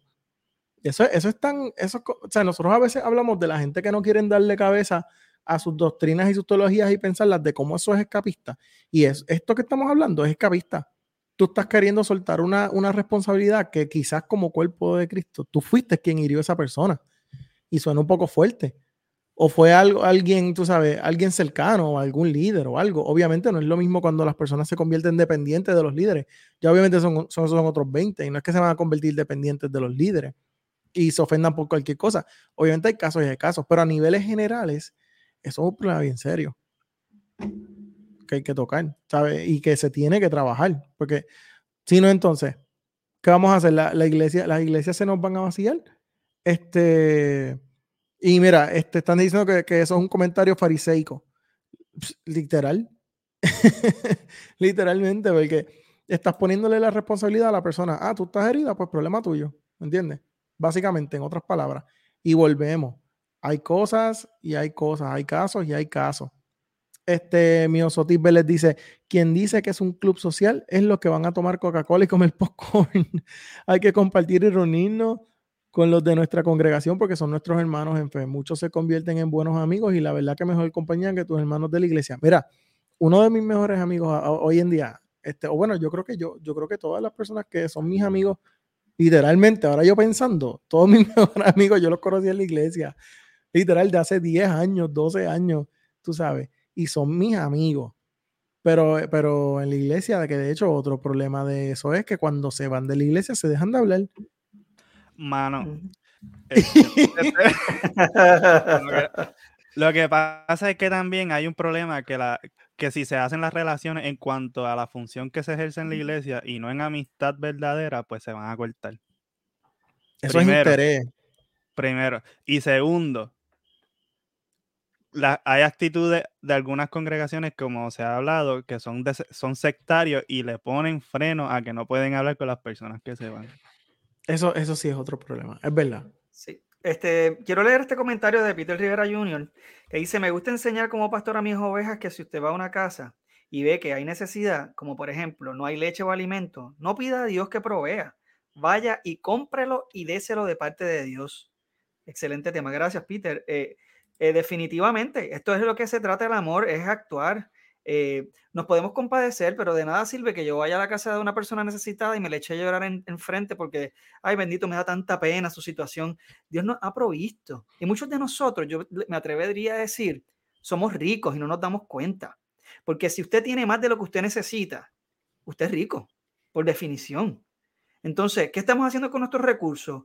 Eso, eso es tan, eso, o sea, nosotros a veces hablamos de la gente que no quieren darle cabeza a sus doctrinas y sus teologías y pensarlas de cómo eso es escapista. Y es, esto que estamos hablando es escapista. Tú estás queriendo soltar una, una responsabilidad que quizás como cuerpo de Cristo, tú fuiste quien hirió a esa persona. Y suena un poco fuerte. O fue algo, alguien, tú sabes, alguien cercano, o algún líder o algo. Obviamente no es lo mismo cuando las personas se convierten dependientes de los líderes. Ya obviamente son, son, son otros 20 y no es que se van a convertir dependientes de los líderes y se ofendan por cualquier cosa. Obviamente hay casos y hay casos, pero a niveles generales, eso es un problema bien serio que hay que tocar, ¿sabes? Y que se tiene que trabajar, porque si no, entonces, ¿qué vamos a hacer? La, iglesia, las iglesias se nos van a vaciar. Este, y mira, este, están diciendo que, que eso es un comentario fariseico. literal. [LAUGHS] Literalmente, porque estás poniéndole la responsabilidad a la persona. Ah, tú estás herida, pues problema tuyo. ¿Me entiendes? Básicamente, en otras palabras. Y volvemos. Hay cosas y hay cosas, hay casos y hay casos. Este Miosotis Vélez dice: Quien dice que es un club social es lo que van a tomar Coca-Cola y comer [LAUGHS] popcorn. hay que compartir y reunirnos con los de nuestra congregación porque son nuestros hermanos en fe. Muchos se convierten en buenos amigos y la verdad que mejor compañía que tus hermanos de la iglesia. Mira, uno de mis mejores amigos hoy en día, este, o bueno, yo creo que yo, yo creo que todas las personas que son mis amigos Literalmente, ahora yo pensando, todos mis [LAUGHS] mejores amigos yo los conocí en la iglesia, literal de hace 10 años, 12 años, tú sabes, y son mis amigos. Pero, pero en la iglesia, de que de hecho otro problema de eso es que cuando se van de la iglesia se dejan de hablar. Mano. [LAUGHS] Este, lo que pasa es que también hay un problema que, la, que si se hacen las relaciones en cuanto a la función que se ejerce en la iglesia y no en amistad verdadera, pues se van a cortar. Eso es interés. Primero. Y segundo, hay actitudes de algunas congregaciones, como se ha hablado, que son, son sectarios y le ponen freno a que no pueden hablar con las personas que se van. Eso, eso sí es otro problema, es verdad. Sí. Este, quiero leer este comentario de Peter Rivera Jr. que dice, me gusta enseñar como pastor a mis ovejas que si usted va a una casa y ve que hay necesidad, como por ejemplo no hay leche o alimento, no pida a Dios que provea. Vaya y cómprelo y déselo de parte de Dios. Excelente tema. Gracias, Peter. Eh, eh, definitivamente, esto es lo que se trata el amor, es actuar eh, nos podemos compadecer, pero de nada sirve que yo vaya a la casa de una persona necesitada y me le eche a llorar en, frente porque, ay bendito, me da tanta pena su situación. Dios nos ha provisto. Y muchos de nosotros, yo me atrevería a decir, somos ricos y no nos damos cuenta. Porque si usted tiene más de lo que usted necesita, usted es rico, por definición. Entonces, ¿qué estamos haciendo con nuestros recursos?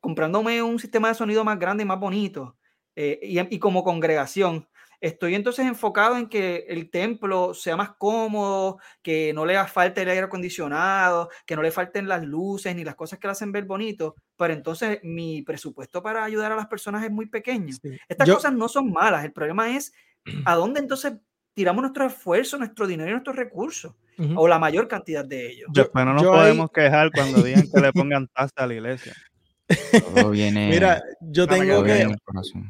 Comprándome un sistema de sonido más grande y más bonito. Eh, y como congregación, Estoy entonces enfocado en que el templo sea más cómodo, que no le falte el aire acondicionado, que no le falten las luces ni las cosas que le hacen ver bonito, pero entonces mi presupuesto para ayudar a las personas es muy pequeño. Estas cosas no son malas, el problema es [CLEARS THROAT] a dónde entonces tiramos nuestro esfuerzo, nuestro dinero y nuestros recursos, o la mayor cantidad de ellos. Después no nos podemos quejar cuando digan que le pongan tasa a la iglesia. Mira, yo tengo que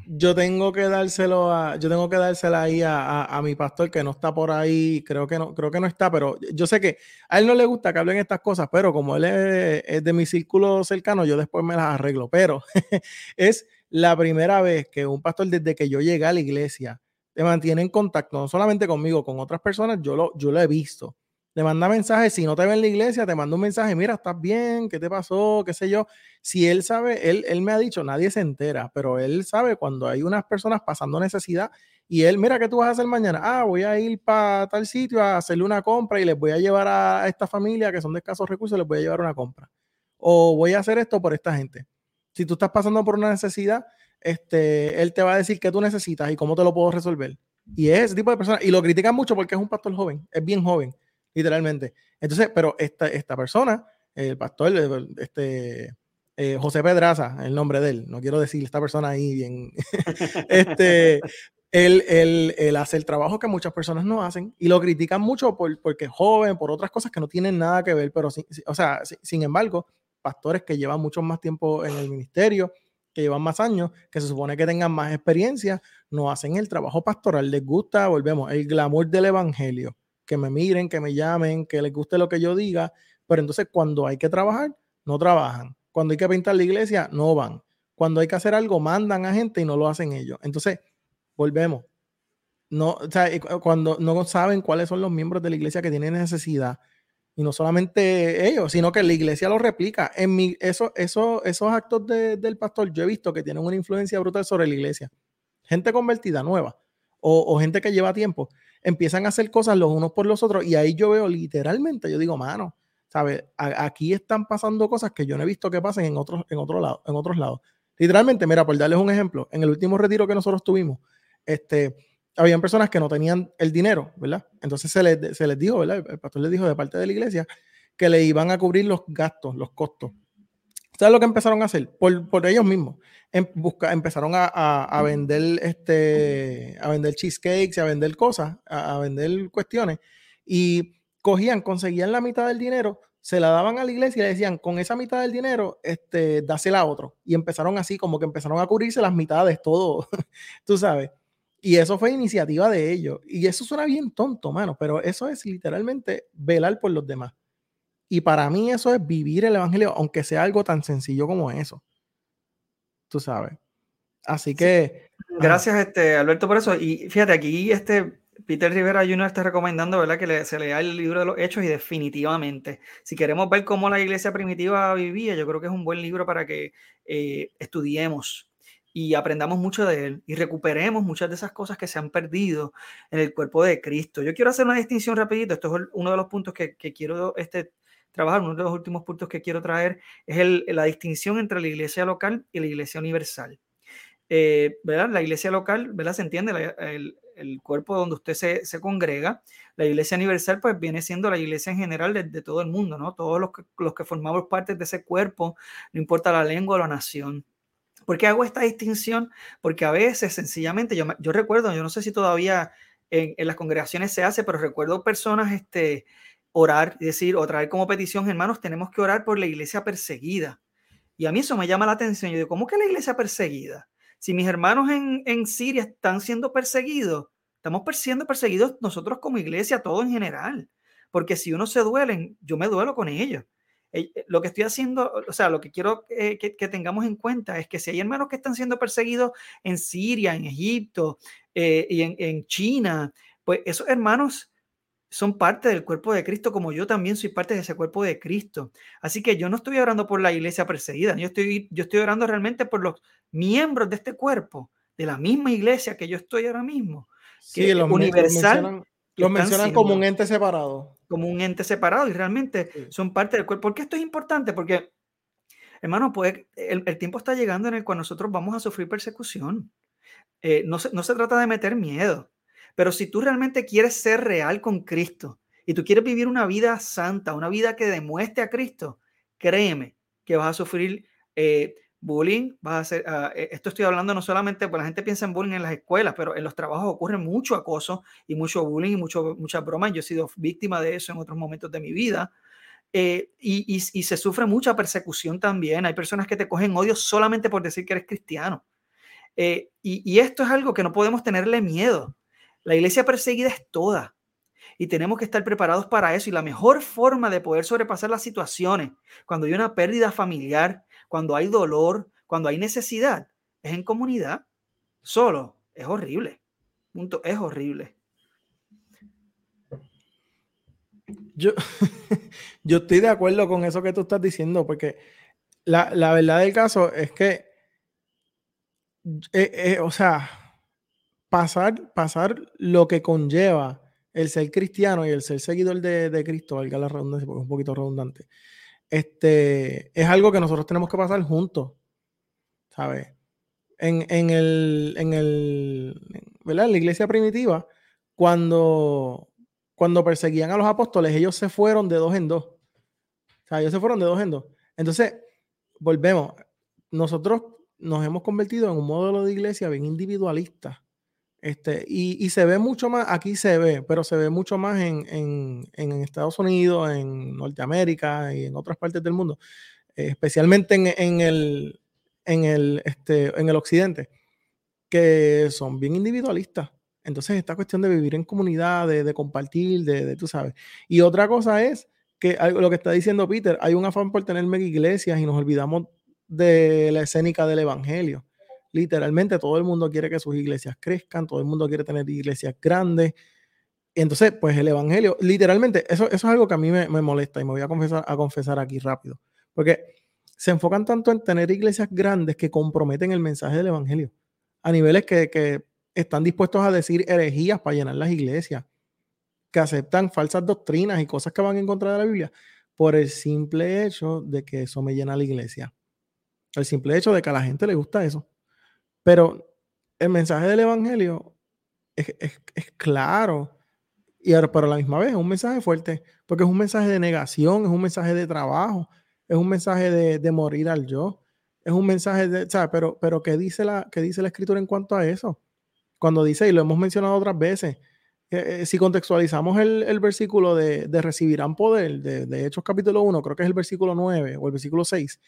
yo tengo que dárselo a yo tengo que dársela ahí a, mi pastor que no está por ahí, creo que no creo que no está, pero yo sé que a él no le gusta que hablen estas cosas, pero como él es, de mi círculo cercano, yo después me las arreglo, pero [LAUGHS] es la primera vez que un pastor desde que yo llegué a la iglesia te mantiene en contacto no solamente conmigo, con otras personas, yo lo yo lo he visto le manda mensajes, si no te ve en la iglesia, te manda un mensaje, mira, estás bien, ¿qué te pasó? ¿Qué sé yo? Si él sabe, él, él me ha dicho, nadie se entera, pero él sabe cuando hay unas personas pasando necesidad y él, mira, ¿qué tú vas a hacer mañana? Ah, voy a ir para tal sitio a hacerle una compra y les voy a llevar a esta familia que son de escasos recursos, les voy a llevar una compra. O voy a hacer esto por esta gente. Si tú estás pasando por una necesidad, este, él te va a decir qué tú necesitas y cómo te lo puedo resolver. Y es ese tipo de persona. Y lo critican mucho porque es un pastor joven, es bien joven literalmente. Entonces, pero esta, esta persona, el pastor, este, eh, José Pedraza, el nombre de él, no quiero decir esta persona ahí bien, [LAUGHS] este, [LAUGHS] él, él, él, hace el trabajo que muchas personas no hacen y lo critican mucho por, porque es joven, por otras cosas que no tienen nada que ver, pero, o sea, sin embargo, pastores que llevan mucho más tiempo en el ministerio, que llevan más años, que se supone que tengan más experiencia, no hacen el trabajo pastoral, les gusta, volvemos, el glamour del evangelio que me miren, que me llamen, que les guste lo que yo diga, pero entonces cuando hay que trabajar, no trabajan. Cuando hay que pintar la iglesia, no van. Cuando hay que hacer algo, mandan a gente y no lo hacen ellos. Entonces, volvemos. No, o sea, cuando no saben cuáles son los miembros de la iglesia que tienen necesidad, y no solamente ellos, sino que la iglesia lo replica. En mi, eso, eso, esos actos del pastor, yo he visto que tienen una influencia brutal sobre la iglesia. Gente convertida, nueva, o gente que lleva tiempo, empiezan a hacer cosas los unos por los otros y ahí yo veo literalmente, yo digo, mano, ¿sabes? Aquí están pasando cosas que yo no he visto que pasen en otros, en otro lado, en otros lados. Literalmente, mira, por darles un ejemplo, en el último retiro que nosotros tuvimos, este, habían personas que no tenían el dinero, ¿verdad? Entonces se les, se les dijo, ¿verdad? El pastor les dijo de parte de la iglesia que le iban a cubrir los gastos, los costos. ¿Sabes lo que empezaron a hacer? Por, por ellos mismos. Em, busca, empezaron a, a, vender este, a vender cheesecakes, a vender cosas, a, vender cuestiones. Y cogían, conseguían la mitad del dinero, se la daban a la iglesia y le decían, con esa mitad del dinero, este, dásela a otro. Y empezaron así, como que empezaron a cubrirse las mitades, todo, [LAUGHS] tú sabes. Y eso fue iniciativa de ellos. Y eso suena bien tonto, mano, pero eso es literalmente velar por los demás. Y para mí eso es vivir el Evangelio, aunque sea algo tan sencillo como eso. Tú sabes. Así que... Gracias, este, Alberto, por eso. Y fíjate, aquí este Peter Rivera Jr. está recomendando ¿verdad? que se lea el libro de los Hechos y definitivamente, si queremos ver cómo la iglesia primitiva vivía, yo creo que es un buen libro para que eh, estudiemos y aprendamos mucho de él y recuperemos muchas de esas cosas que se han perdido en el cuerpo de Cristo. Yo quiero hacer una distinción rapidito, esto es uno de los puntos que, que quiero este, trabajar, uno de los últimos puntos que quiero traer es el, la distinción entre la iglesia local y la iglesia universal. Eh, ¿verdad? La iglesia local, ¿verdad? Se entiende el, el, cuerpo donde usted se, se, congrega. La iglesia universal, pues viene siendo la iglesia en general de, de todo el mundo, ¿no? Todos los que, los que formamos parte de ese cuerpo, no importa la lengua o la nación. ¿Por qué hago esta distinción? Porque a veces, sencillamente, yo, yo recuerdo, yo no sé si todavía en, en las congregaciones se hace, pero recuerdo personas, este, orar, es decir, o traer como petición, hermanos, tenemos que orar por la iglesia perseguida. Y a mí eso me llama la atención. Yo digo, ¿cómo que la iglesia perseguida? Si mis hermanos en, en Siria están siendo perseguidos, estamos siendo perseguidos nosotros como iglesia, todo en general. Porque si uno se duelen, yo me duelo con ellos. Eh, eh, lo que estoy haciendo, o sea, lo que quiero eh, que, tengamos en cuenta es que si hay hermanos que están siendo perseguidos en Siria, en Egipto y en, en China, pues esos hermanos son parte del cuerpo de Cristo, como yo también soy parte de ese cuerpo de Cristo. Así que yo no estoy orando por la iglesia perseguida, yo estoy, yo estoy orando realmente por los miembros de este cuerpo, de la misma iglesia que yo estoy ahora mismo. Sí, que los universal. Los mencionan, como un ente separado. Como un ente separado y realmente son parte del cuerpo. ¿Por qué esto es importante? Porque, hermano, pues el, el tiempo está llegando en el cual nosotros vamos a sufrir persecución. Eh, no, se, no se trata de meter miedo, pero si tú realmente quieres ser real con Cristo y tú quieres vivir una vida santa, una vida que demuestre a Cristo, créeme que vas a sufrir eh, bullying, vas a hacer, ah, eh, esto estoy hablando no solamente, porque la gente piensa en bullying en las escuelas, pero en los trabajos ocurre mucho acoso y mucho bullying y mucho, muchas bromas. Yo he sido víctima de eso en otros momentos de mi vida. Eh, y, y, se sufre mucha persecución también. Hay personas que te cogen odio solamente por decir que eres cristiano. y, y esto es algo que no podemos tenerle miedo. La iglesia perseguida es toda y tenemos que estar preparados para eso. Y la mejor forma de poder sobrepasar las situaciones, cuando hay una pérdida familiar, cuando hay dolor, cuando hay necesidad, es en comunidad. Solo es horrible. Punto, es horrible. Yo, [LAUGHS] yo estoy de acuerdo con eso que tú estás diciendo, porque la, verdad del caso es que, eh, eh, o sea, pasar, pasar lo que conlleva el ser cristiano y el ser seguidor de, de Cristo, valga la redundancia porque es un poquito redundante, este, es algo que nosotros tenemos que pasar juntos, ¿sabes? En, en, el, en, el, ¿verdad? la iglesia primitiva, cuando, cuando perseguían a los apóstoles, ellos se fueron de dos en dos. Ellos se fueron de dos en dos. Entonces, volvemos. Nosotros nos hemos convertido en un modelo de iglesia bien individualista. Este, y, se ve mucho más, aquí se ve, pero se ve mucho más en, Estados Unidos, en Norteamérica y en otras partes del mundo, especialmente en, el, en, el, este, en el occidente, que son bien individualistas. Entonces, esta cuestión de vivir en comunidad, de, compartir, de, tú sabes. Y otra cosa es que lo que está diciendo Peter, hay un afán por tener mega iglesias y nos olvidamos de la escénica del evangelio literalmente todo el mundo quiere que sus iglesias crezcan, todo el mundo quiere tener iglesias grandes. Entonces, pues el evangelio, literalmente, eso, eso es algo que a mí me, molesta y me voy a confesar, a confesar aquí rápido, porque se enfocan tanto en tener iglesias grandes que comprometen el mensaje del evangelio a niveles que, que están dispuestos a decir herejías para llenar las iglesias, que aceptan falsas doctrinas y cosas que van en contra de la Biblia por el simple hecho de que eso me llena la iglesia. El simple hecho de que a la gente le gusta eso. Pero el mensaje del Evangelio es, claro, y ahora, pero a la misma vez es un mensaje fuerte, porque es un mensaje de negación, es un mensaje de trabajo, es un mensaje de, morir al yo, es un mensaje de, ¿sabes? Pero, pero ¿qué dice, la, qué dice la escritura en cuanto a eso? Cuando dice, y lo hemos mencionado otras veces, eh, si contextualizamos el, versículo de, recibirán poder, de, Hechos capítulo 1, creo que es el versículo 9 o el versículo 6,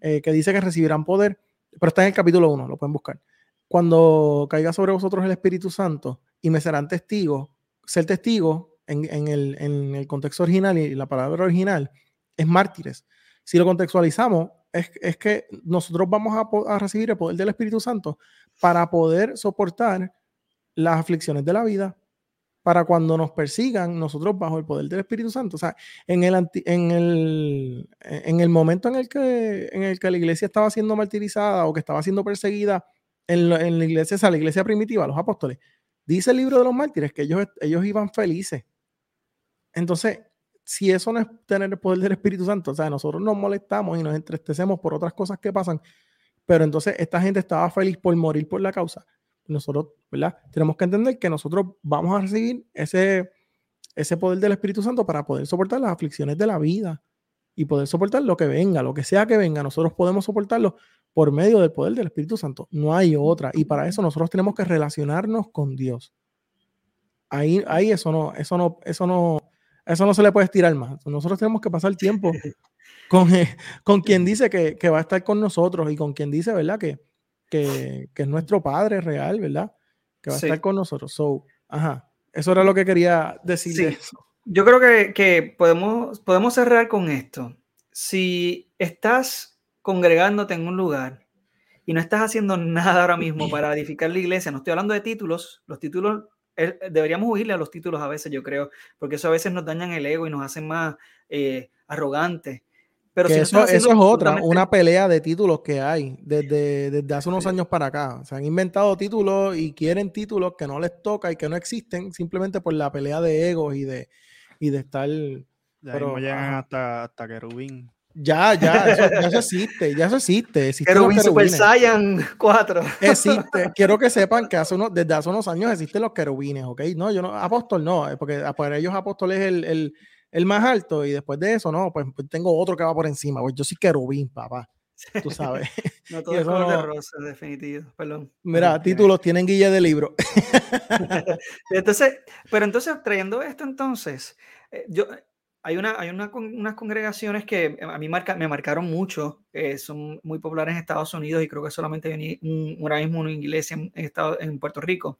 eh, que dice que recibirán poder, pero está en el capítulo 1, lo pueden buscar. Cuando caiga sobre vosotros el Espíritu Santo y me serán testigos, ser testigo en, el, contexto original y la palabra original es mártires. Si lo contextualizamos, es, que nosotros vamos a, a, recibir el poder del Espíritu Santo para poder soportar las aflicciones de la vida, para cuando nos persigan, nosotros bajo el poder del Espíritu Santo. O sea, en el, en el, en el momento en el, que, en el que la iglesia estaba siendo martirizada o que estaba siendo perseguida en, en la iglesia, o sea, la iglesia primitiva, los apóstoles, dice el libro de los mártires que ellos, ellos iban felices. Entonces, si eso no es tener el poder del Espíritu Santo, o sea, nosotros nos molestamos y nos entristecemos por otras cosas que pasan, pero entonces esta gente estaba feliz por morir por la causa nosotros, ¿verdad? Tenemos que entender que nosotros vamos a recibir ese, ese poder del Espíritu Santo para poder soportar las aflicciones de la vida y poder soportar lo que venga, lo que sea que venga, nosotros podemos soportarlo por medio del poder del Espíritu Santo. No hay otra. Y para eso nosotros tenemos que relacionarnos con Dios. Ahí, ahí eso no, eso no, eso no, eso no se le puede estirar más. Nosotros tenemos que pasar tiempo [LAUGHS] con, con quien dice que, que, va a estar con nosotros y con quien dice, ¿verdad? Que, que, es nuestro Padre real, ¿verdad? Que va a estar con nosotros. So, ajá, eso era lo que quería decir. Yo creo que, que, podemos, podemos cerrar con esto. Si estás congregándote en un lugar y no estás haciendo nada ahora mismo para edificar la iglesia, no estoy hablando de títulos, los títulos deberíamos huirle a los títulos a veces, yo creo, porque eso a veces nos dañan el ego y nos hacen más eh, arrogantes. Pero eso, es otra, una pelea de títulos que hay desde, desde hace unos años para acá. Se han inventado títulos y quieren títulos que no les toca y que no existen simplemente por la pelea de egos y de, y de estar. pero, llegan hasta, hasta querubín. Ya, ya, eso, ya eso existe, ya eso existe. Querubín Super. Saiyan 4. Existe. Quiero que sepan que hace unos, desde hace unos años existen los querubines, ¿ok? No, yo no, apóstol no, eh, porque para ellos apóstol es el, el, el más alto y después de eso, no, pues, pues tengo otro que va por encima. Pues yo soy querubín, papá. [LAUGHS] Tú sabes. No [LAUGHS] todo es color de no- rosa, definitivo. Perdón. Mira, Perdón. títulos tienen guía de libro. [LAUGHS] Entonces, pero entonces, trayendo esto entonces, eh, yo, hay, una, hay una, unas congregaciones que a mí marca, me marcaron mucho, eh, son muy populares en Estados Unidos y creo que solamente hay un, ahora mismo una iglesia en, Estado- en Puerto Rico,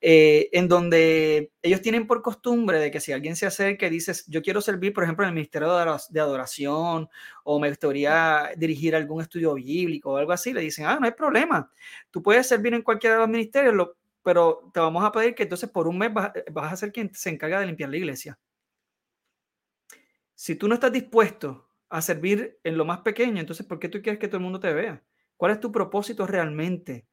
eh, en donde ellos tienen por costumbre de que si alguien se acerca y dices, yo quiero servir, por ejemplo, en el Ministerio de Adoración o me gustaría dirigir algún estudio bíblico o algo así, le dicen, ah, no hay problema, tú puedes servir en cualquiera de los ministerios, lo- pero te vamos a pedir que entonces por un mes vas, vas a ser quien se encarga de limpiar la iglesia. Si tú no estás dispuesto a servir en lo más pequeño, entonces ¿por qué tú quieres que todo el mundo te vea? ¿Cuál es tu propósito realmente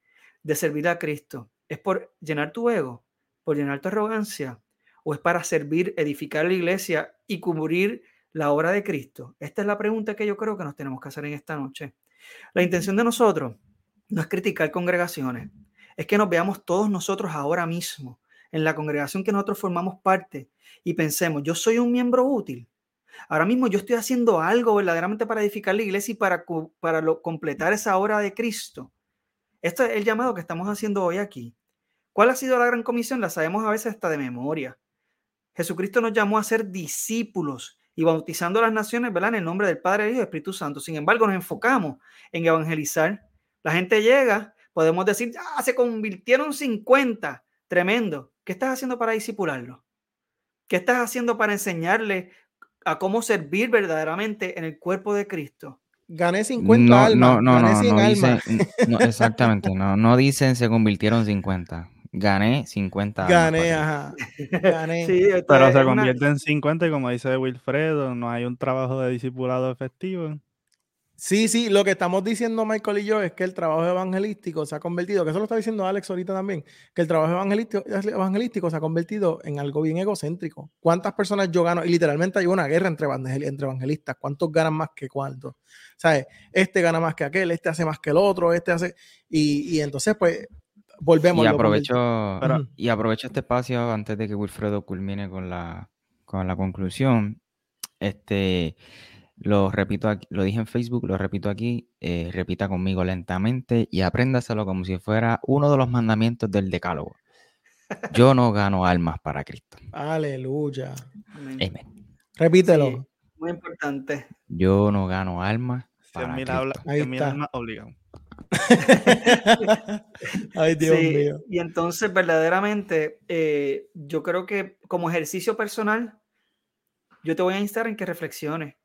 de servir a Cristo? ¿Es por llenar tu ego? ¿Por llenar tu arrogancia? ¿O es para servir, edificar la iglesia y cubrir la obra de Cristo? Esta es la pregunta que yo creo que nos tenemos que hacer en esta noche. La intención de nosotros no es criticar congregaciones, es que nos veamos todos nosotros ahora mismo en la congregación que nosotros formamos parte y pensemos, yo soy un miembro útil. Ahora mismo yo estoy haciendo algo verdaderamente para edificar la iglesia y para, para completar esa obra de Cristo. Esto es el llamado que estamos haciendo hoy aquí. ¿Cuál ha sido la gran comisión? La sabemos a veces hasta de memoria. Jesucristo nos llamó a ser discípulos y bautizando a las naciones, ¿verdad? En el nombre del Padre, y del Espíritu Santo. Sin embargo, nos enfocamos en evangelizar. La gente llega, podemos decir, ah, se convirtieron 50. Tremendo. ¿Qué estás haciendo para disipularlo? ¿Qué estás haciendo para enseñarle a cómo servir verdaderamente en el cuerpo de Cristo? Gané 50 No, almas. no, no, gané no, 100 no almas. dicen, no, [LAUGHS] exactamente, no, no dicen se convirtieron 50. Gané 50 almas Gané, para ajá. Gané. [LAUGHS] Sí, Pero se una- convierte en 50 y como dice Wilfredo, no hay un trabajo de discipulado efectivo. Sí, sí, lo que estamos diciendo Michael y yo es que el trabajo evangelístico se ha convertido, que eso lo está diciendo Alex ahorita también, que el trabajo evangelístico, evangelístico se ha convertido en algo bien egocéntrico. ¿Cuántas personas yo gano? Y literalmente hay una guerra entre, entre evangelistas. ¿Cuántos ganan más que cuántos? ¿Sabes? Este gana más que aquel, este hace más que el otro, este hace... Y, y entonces, pues, volvemos. Y aprovecho, Pero- y aprovecho este espacio antes de que Wilfredo culmine con la, con la conclusión. Este, lo repito aquí, lo dije en Facebook, lo repito aquí, eh, repita conmigo lentamente y apréndaselo como si fuera uno de los mandamientos del decálogo. Yo no gano almas para Cristo. Aleluya. Amén. Amén. Repítelo. Sí, muy importante. Yo no gano almas para Cristo. habla, Ahí está. obligado. [LAUGHS] Ay, Dios Sí, mío. Y entonces, verdaderamente, eh, yo creo que como ejercicio personal, yo te voy a instar en que reflexiones.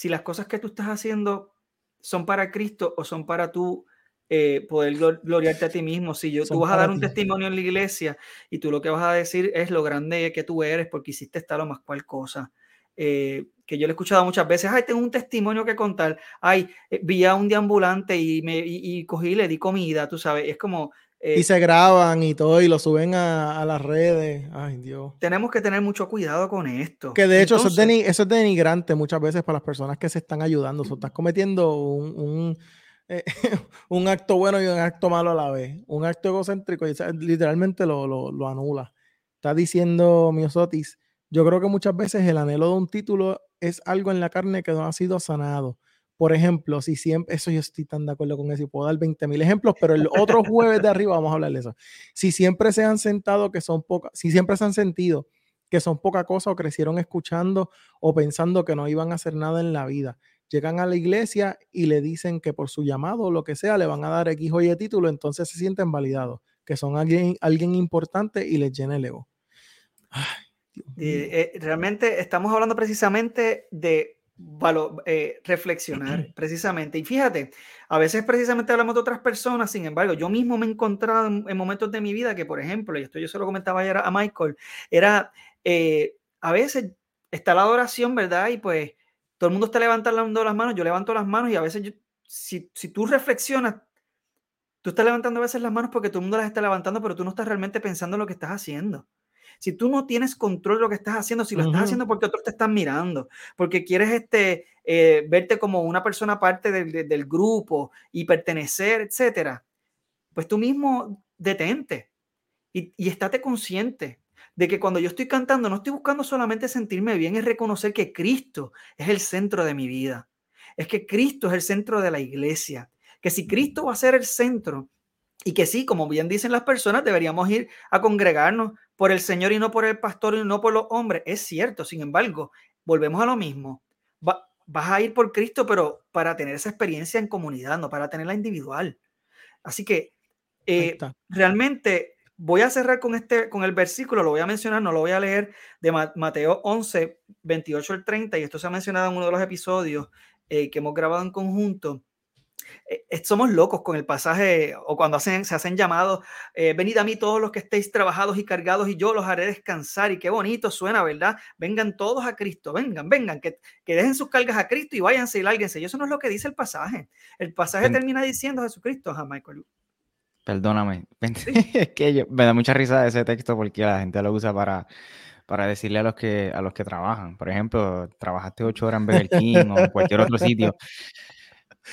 Si las cosas que tú estás haciendo son para Cristo o son para tú eh, poder glor- gloriarte a ti mismo. Si yo, Son tú vas a dar un ti. testimonio en la iglesia y tú lo que vas a decir es lo grande que tú eres porque hiciste tal o más cual cosa. Eh, que yo le he escuchado muchas veces, ay, tengo un testimonio que contar, ay, eh, vi a un deambulante y, me, y, y cogí le di comida, tú sabes, es como... eh, Y se graban y todo y lo suben a, a las redes. Ay, Dios. tenemos que tener mucho cuidado con esto. Que de hecho eso, es eso es denigrante muchas veces para las personas que se están ayudando. O sea, estás cometiendo un, un, eh, [LAUGHS] un acto bueno y un acto malo a la vez. Un acto egocéntrico y literalmente lo, lo, lo anula. Está diciendo Miosotis, yo creo que muchas veces el anhelo de un título es algo en la carne que no ha sido sanado. Por ejemplo, si siempre, eso yo estoy tan de acuerdo con eso y puedo dar 20 mil ejemplos, pero el otro jueves de arriba vamos a hablar de eso. Si siempre se han sentado que son pocas, si siempre se han sentido que son poca cosa o crecieron escuchando o pensando que no iban a hacer nada en la vida. Llegan a la iglesia y le dicen que por su llamado o lo que sea le van a dar X o Y título, entonces se sienten validados, que son alguien, alguien importante y les llena el ego. Ay, eh, eh, realmente estamos hablando precisamente de valo- eh, reflexionar, [CLEARS THROAT] precisamente. Y fíjate, a veces precisamente hablamos de otras personas, sin embargo, yo mismo me he encontrado en, en momentos de mi vida que, por ejemplo, y esto yo se lo comentaba ayer a Michael, era eh, a veces está la adoración, ¿verdad? Y pues todo el mundo está levantando las manos, yo levanto las manos y a veces, yo- si, si tú reflexionas, tú estás levantando a veces las manos porque todo el mundo las está levantando, pero tú no estás realmente pensando en lo que estás haciendo. Si tú no tienes control de lo que estás haciendo, si lo estás haciendo porque otros te están mirando, porque quieres este, eh, verte como una persona parte del, del grupo y pertenecer, etcétera, pues tú mismo detente y, y estate consciente de que cuando yo estoy cantando no estoy buscando solamente sentirme bien, es reconocer que Cristo es el centro de mi vida. Es que Cristo es el centro de la iglesia. Que si Cristo va a ser el centro y que sí, como bien dicen las personas, deberíamos ir a congregarnos por el Señor y no por el pastor y no por los hombres. Es cierto, sin embargo, volvemos a lo mismo. vas a ir por Cristo, pero para tener esa experiencia en comunidad, no para tenerla individual. Así que eh, realmente voy a cerrar con este, con el versículo, lo voy a mencionar, no lo voy a leer, de Mateo 11, 28 al 30, y esto se ha mencionado en uno de los episodios eh, que hemos grabado en conjunto. Eh, eh, somos locos con el pasaje, o cuando hacen, se hacen llamados, venid a mí todos los que estéis trabajados y cargados, y yo los haré descansar, y qué bonito suena, ¿verdad? Vengan todos a Cristo, vengan, vengan, que, que dejen sus cargas a Cristo y váyanse y lárguense. Y eso no es lo que dice el pasaje. El pasaje termina diciendo Jesucristo, a Michael. Perdóname. [LAUGHS] es que me da mucha risa ese texto porque la gente lo usa para, para decirle a los que a los que trabajan. Por ejemplo, trabajaste ocho horas en Burger King o en cualquier otro sitio.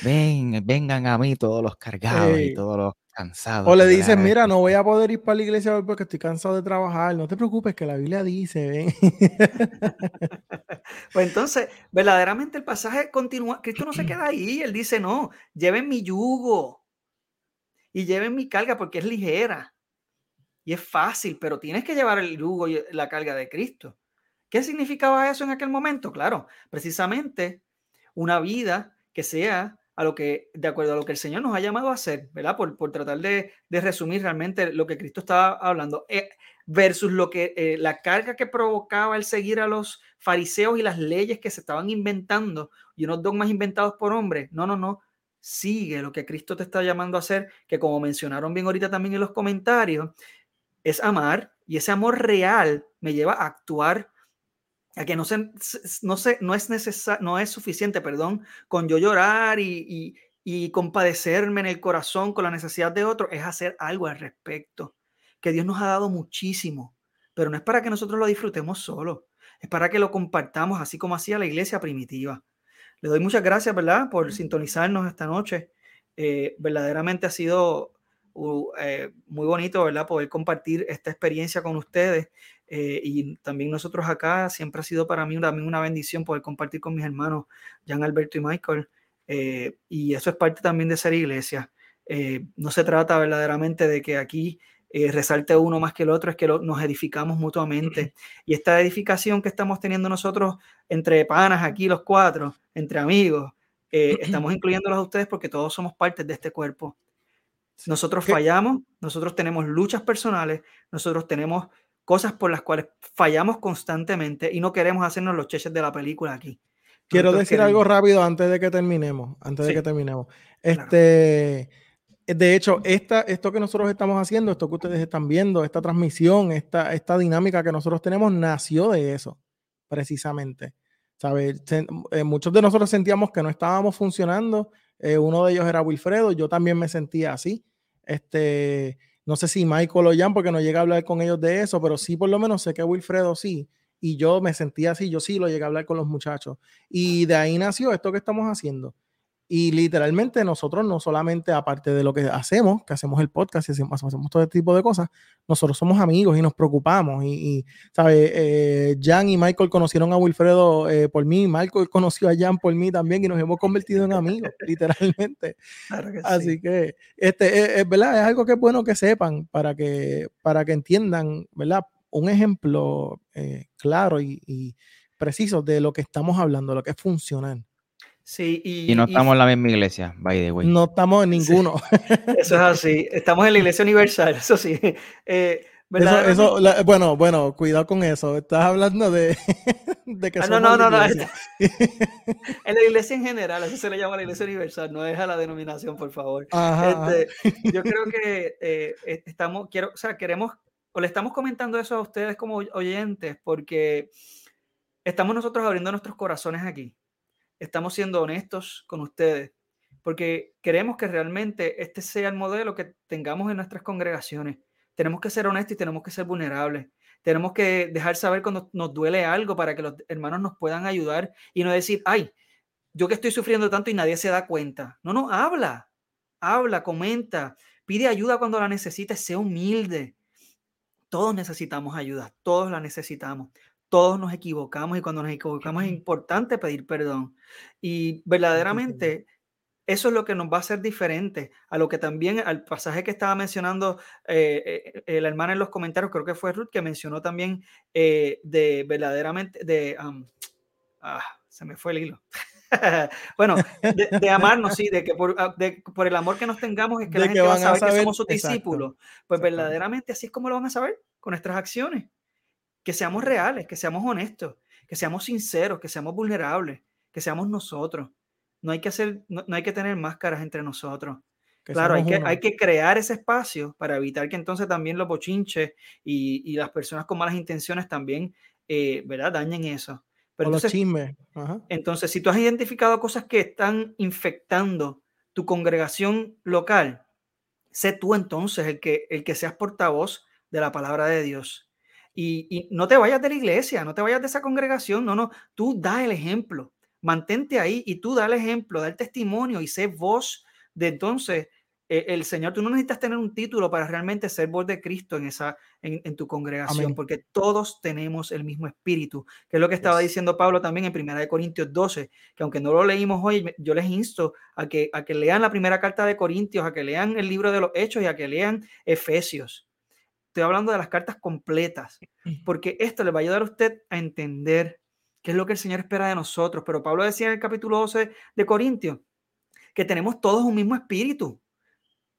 Ven, vengan a mí todos los cargados y todos los cansados. O le dicen, mira, no voy a poder ir para la iglesia hoy porque estoy cansado de trabajar. No te preocupes, que la Biblia dice, ven. [LAUGHS] pues entonces, verdaderamente el pasaje continúa. Cristo no se queda [CLEARS THROAT] ahí. Él dice, no, lleven mi yugo y lleven mi carga porque es ligera y es fácil, pero tienes que llevar el yugo y la carga de Cristo. ¿Qué significaba eso en aquel momento? Claro, precisamente una vida que sea a lo que, de acuerdo a lo que el Señor nos ha llamado a hacer, ¿verdad? Por, por tratar de, de, resumir realmente lo que Cristo estaba hablando, eh, versus lo que eh, la carga que provocaba el seguir a los fariseos y las leyes que se estaban inventando y unos dogmas inventados por hombres. No, no, no sigue lo que Cristo te está llamando a hacer, que como mencionaron bien ahorita también en los comentarios, es amar y ese amor real me lleva a actuar a que no, se, no, se, no, es, necesario, no es suficiente, perdón, con yo llorar y, y, y compadecerme en el corazón con la necesidad de otro, es hacer algo al respecto, que Dios nos ha dado muchísimo, pero no es para que nosotros lo disfrutemos solo, es para que lo compartamos así como hacía la iglesia primitiva. Le doy muchas gracias, ¿verdad? Por sintonizarnos esta noche. Eh, verdaderamente ha sido eh, muy bonito, ¿verdad? Poder compartir esta experiencia con ustedes. Eh, y también nosotros acá, siempre ha sido para mí también una bendición poder compartir con mis hermanos, Jean Alberto y Michael. y eso es parte también de ser iglesia. no se trata verdaderamente de que aquí eh, resalte uno más que el otro, es que nos edificamos mutuamente. Y esta edificación que estamos teniendo nosotros entre panas aquí, los cuatro, entre amigos, eh, estamos incluyéndolos a ustedes porque todos somos partes de este cuerpo. Nosotros fallamos, nosotros tenemos luchas personales, nosotros tenemos cosas por las cuales fallamos constantemente y no queremos hacernos los cheches de la película aquí. Quiero decir algo rápido antes de que terminemos, antes de que terminemos. Este, de hecho, esta, esto que nosotros estamos haciendo, esto que ustedes están viendo, esta transmisión, esta, esta dinámica que nosotros tenemos, nació de eso, precisamente. ¿Sabes? Eh, muchos de nosotros sentíamos que no estábamos funcionando. Eh, uno de ellos era Wilfredo, yo también me sentía así. Este, no sé si Michael o Jan, porque no llegué a hablar con ellos de eso, pero sí, por lo menos sé que Wilfredo sí. Y yo me sentía así, yo sí lo llegué a hablar con los muchachos. Y de ahí nació esto que estamos haciendo. Y literalmente nosotros no solamente, aparte de lo que hacemos, que hacemos el podcast y hacemos, hacemos todo este tipo de cosas, nosotros somos amigos y nos preocupamos. Y, ¿sabes? Eh, Jan y Michael conocieron a Wilfredo eh, por mí, Michael conoció a Jan por mí también y nos hemos convertido en amigos, [LAUGHS] literalmente. Así que, este, es, verdad, es algo que es bueno que sepan para que, para que entiendan, ¿verdad? Un ejemplo eh, claro y, y preciso de lo que estamos hablando, lo que es funcional. Sí, y, no estamos en la misma iglesia, by the way. No estamos en ninguno. [LAUGHS] [LAUGHS] eso es así. Estamos en la iglesia universal, eso sí. Eh, eso, bueno, bueno, cuidado con eso. Estás hablando de, [LAUGHS] de que ah, no, no, no, no. en la iglesia en general, eso se le llama la iglesia universal, no es a la denominación, por favor. Este, yo creo que eh, estamos, quiero, o sea, queremos, o le estamos comentando eso a ustedes como oyentes, porque estamos nosotros abriendo nuestros corazones aquí estamos siendo honestos con ustedes, porque queremos que realmente este sea el modelo que tengamos en nuestras congregaciones. Tenemos que ser honestos y tenemos que ser vulnerables. Tenemos que dejar saber cuando nos duele algo para que los hermanos nos puedan ayudar y no decir, ay, yo que estoy sufriendo tanto y nadie se da cuenta. No, no, habla, habla, comenta, pide ayuda cuando la necesites, sé humilde. Todos necesitamos ayuda, todos la necesitamos. Todos nos equivocamos y cuando nos equivocamos es importante pedir perdón. Y verdaderamente eso es lo que nos va a hacer diferente a lo que también, al pasaje que estaba mencionando eh, eh, la hermana en los comentarios, creo que fue Ruth, que mencionó también eh, de verdaderamente, de, ah, se me fue el hilo. [LAUGHS] bueno, de, amarnos, sí, de que ah, por, el amor que nos tengamos es que la gente va a saber, que somos sus discípulos. Pues verdaderamente así es como lo van a saber, con nuestras acciones. Que seamos reales, que seamos honestos, que seamos sinceros, que seamos vulnerables, que seamos nosotros no hay que hacer, no, hay que tener máscaras entre nosotros. claro, hay que, hay que crear ese espacio para evitar que entonces también los bochinches y, las personas con malas intenciones también, eh, ¿verdad? Dañen eso. Pero entonces, entonces, si tú has identificado cosas que están infectando tu congregación local, sé tú entonces el que, el que seas portavoz de la palabra de Dios. Y, y, no te vayas de la iglesia, no te vayas de esa congregación, no, no, tú da el ejemplo mantente ahí y tú da el ejemplo, da el testimonio y sé voz de entonces eh, el Señor. Tú no necesitas tener un título para realmente ser voz de Cristo en, esa, en, tu congregación, porque todos tenemos el mismo espíritu, que es lo que estaba diciendo Pablo también en 1 Corintios 12, que aunque no lo leímos hoy, yo les insto a que, a que lean la primera carta de Corintios, a que lean el libro de los Hechos y a que lean Efesios. Estoy hablando de las cartas completas, porque esto le va a ayudar a usted a entender qué es lo que el Señor espera de nosotros. Pero Pablo decía en el capítulo 12 de Corintios que tenemos todos un mismo espíritu.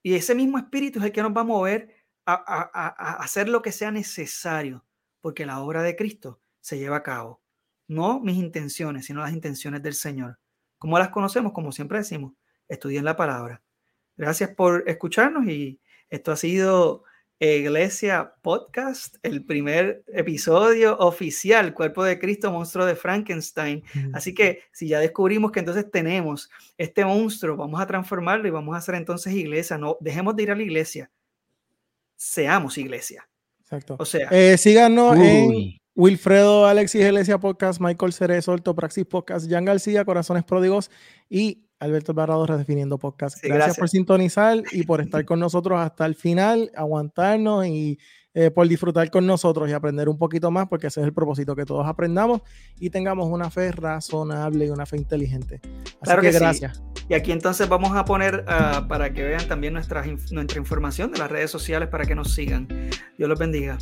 Y ese mismo espíritu es el que nos va a mover a, hacer lo que sea necesario, porque la obra de Cristo se lleva a cabo. No mis intenciones, sino las intenciones del Señor. ¿Cómo las conocemos? Como siempre decimos, estudien la palabra. Gracias por escucharnos y esto ha sido Iglesia Podcast, el primer episodio oficial, Cuerpo de Cristo, Monstruo de Frankenstein. Así que si ya descubrimos que entonces tenemos este monstruo, vamos a transformarlo y vamos a hacer entonces iglesia. No dejemos de ir a la iglesia, seamos iglesia. Exacto. O sea, eh, síganos en Wilfredo Alexis Iglesia Podcast, Michael Cerezo, Alto Praxis Podcast, Jan García, Corazones Pródigos y Alberto Alvarado Redefiniendo Podcast. gracias, por sintonizar y por estar [LAUGHS] con nosotros hasta el final, aguantarnos y eh, por disfrutar con nosotros y aprender un poquito más, porque ese es el propósito, que todos aprendamos y tengamos una fe razonable y una fe inteligente. Así claro que, gracias. Y aquí entonces vamos a poner ah, para que vean también nuestra, nuestra información de las redes sociales para que nos sigan. Dios los bendiga.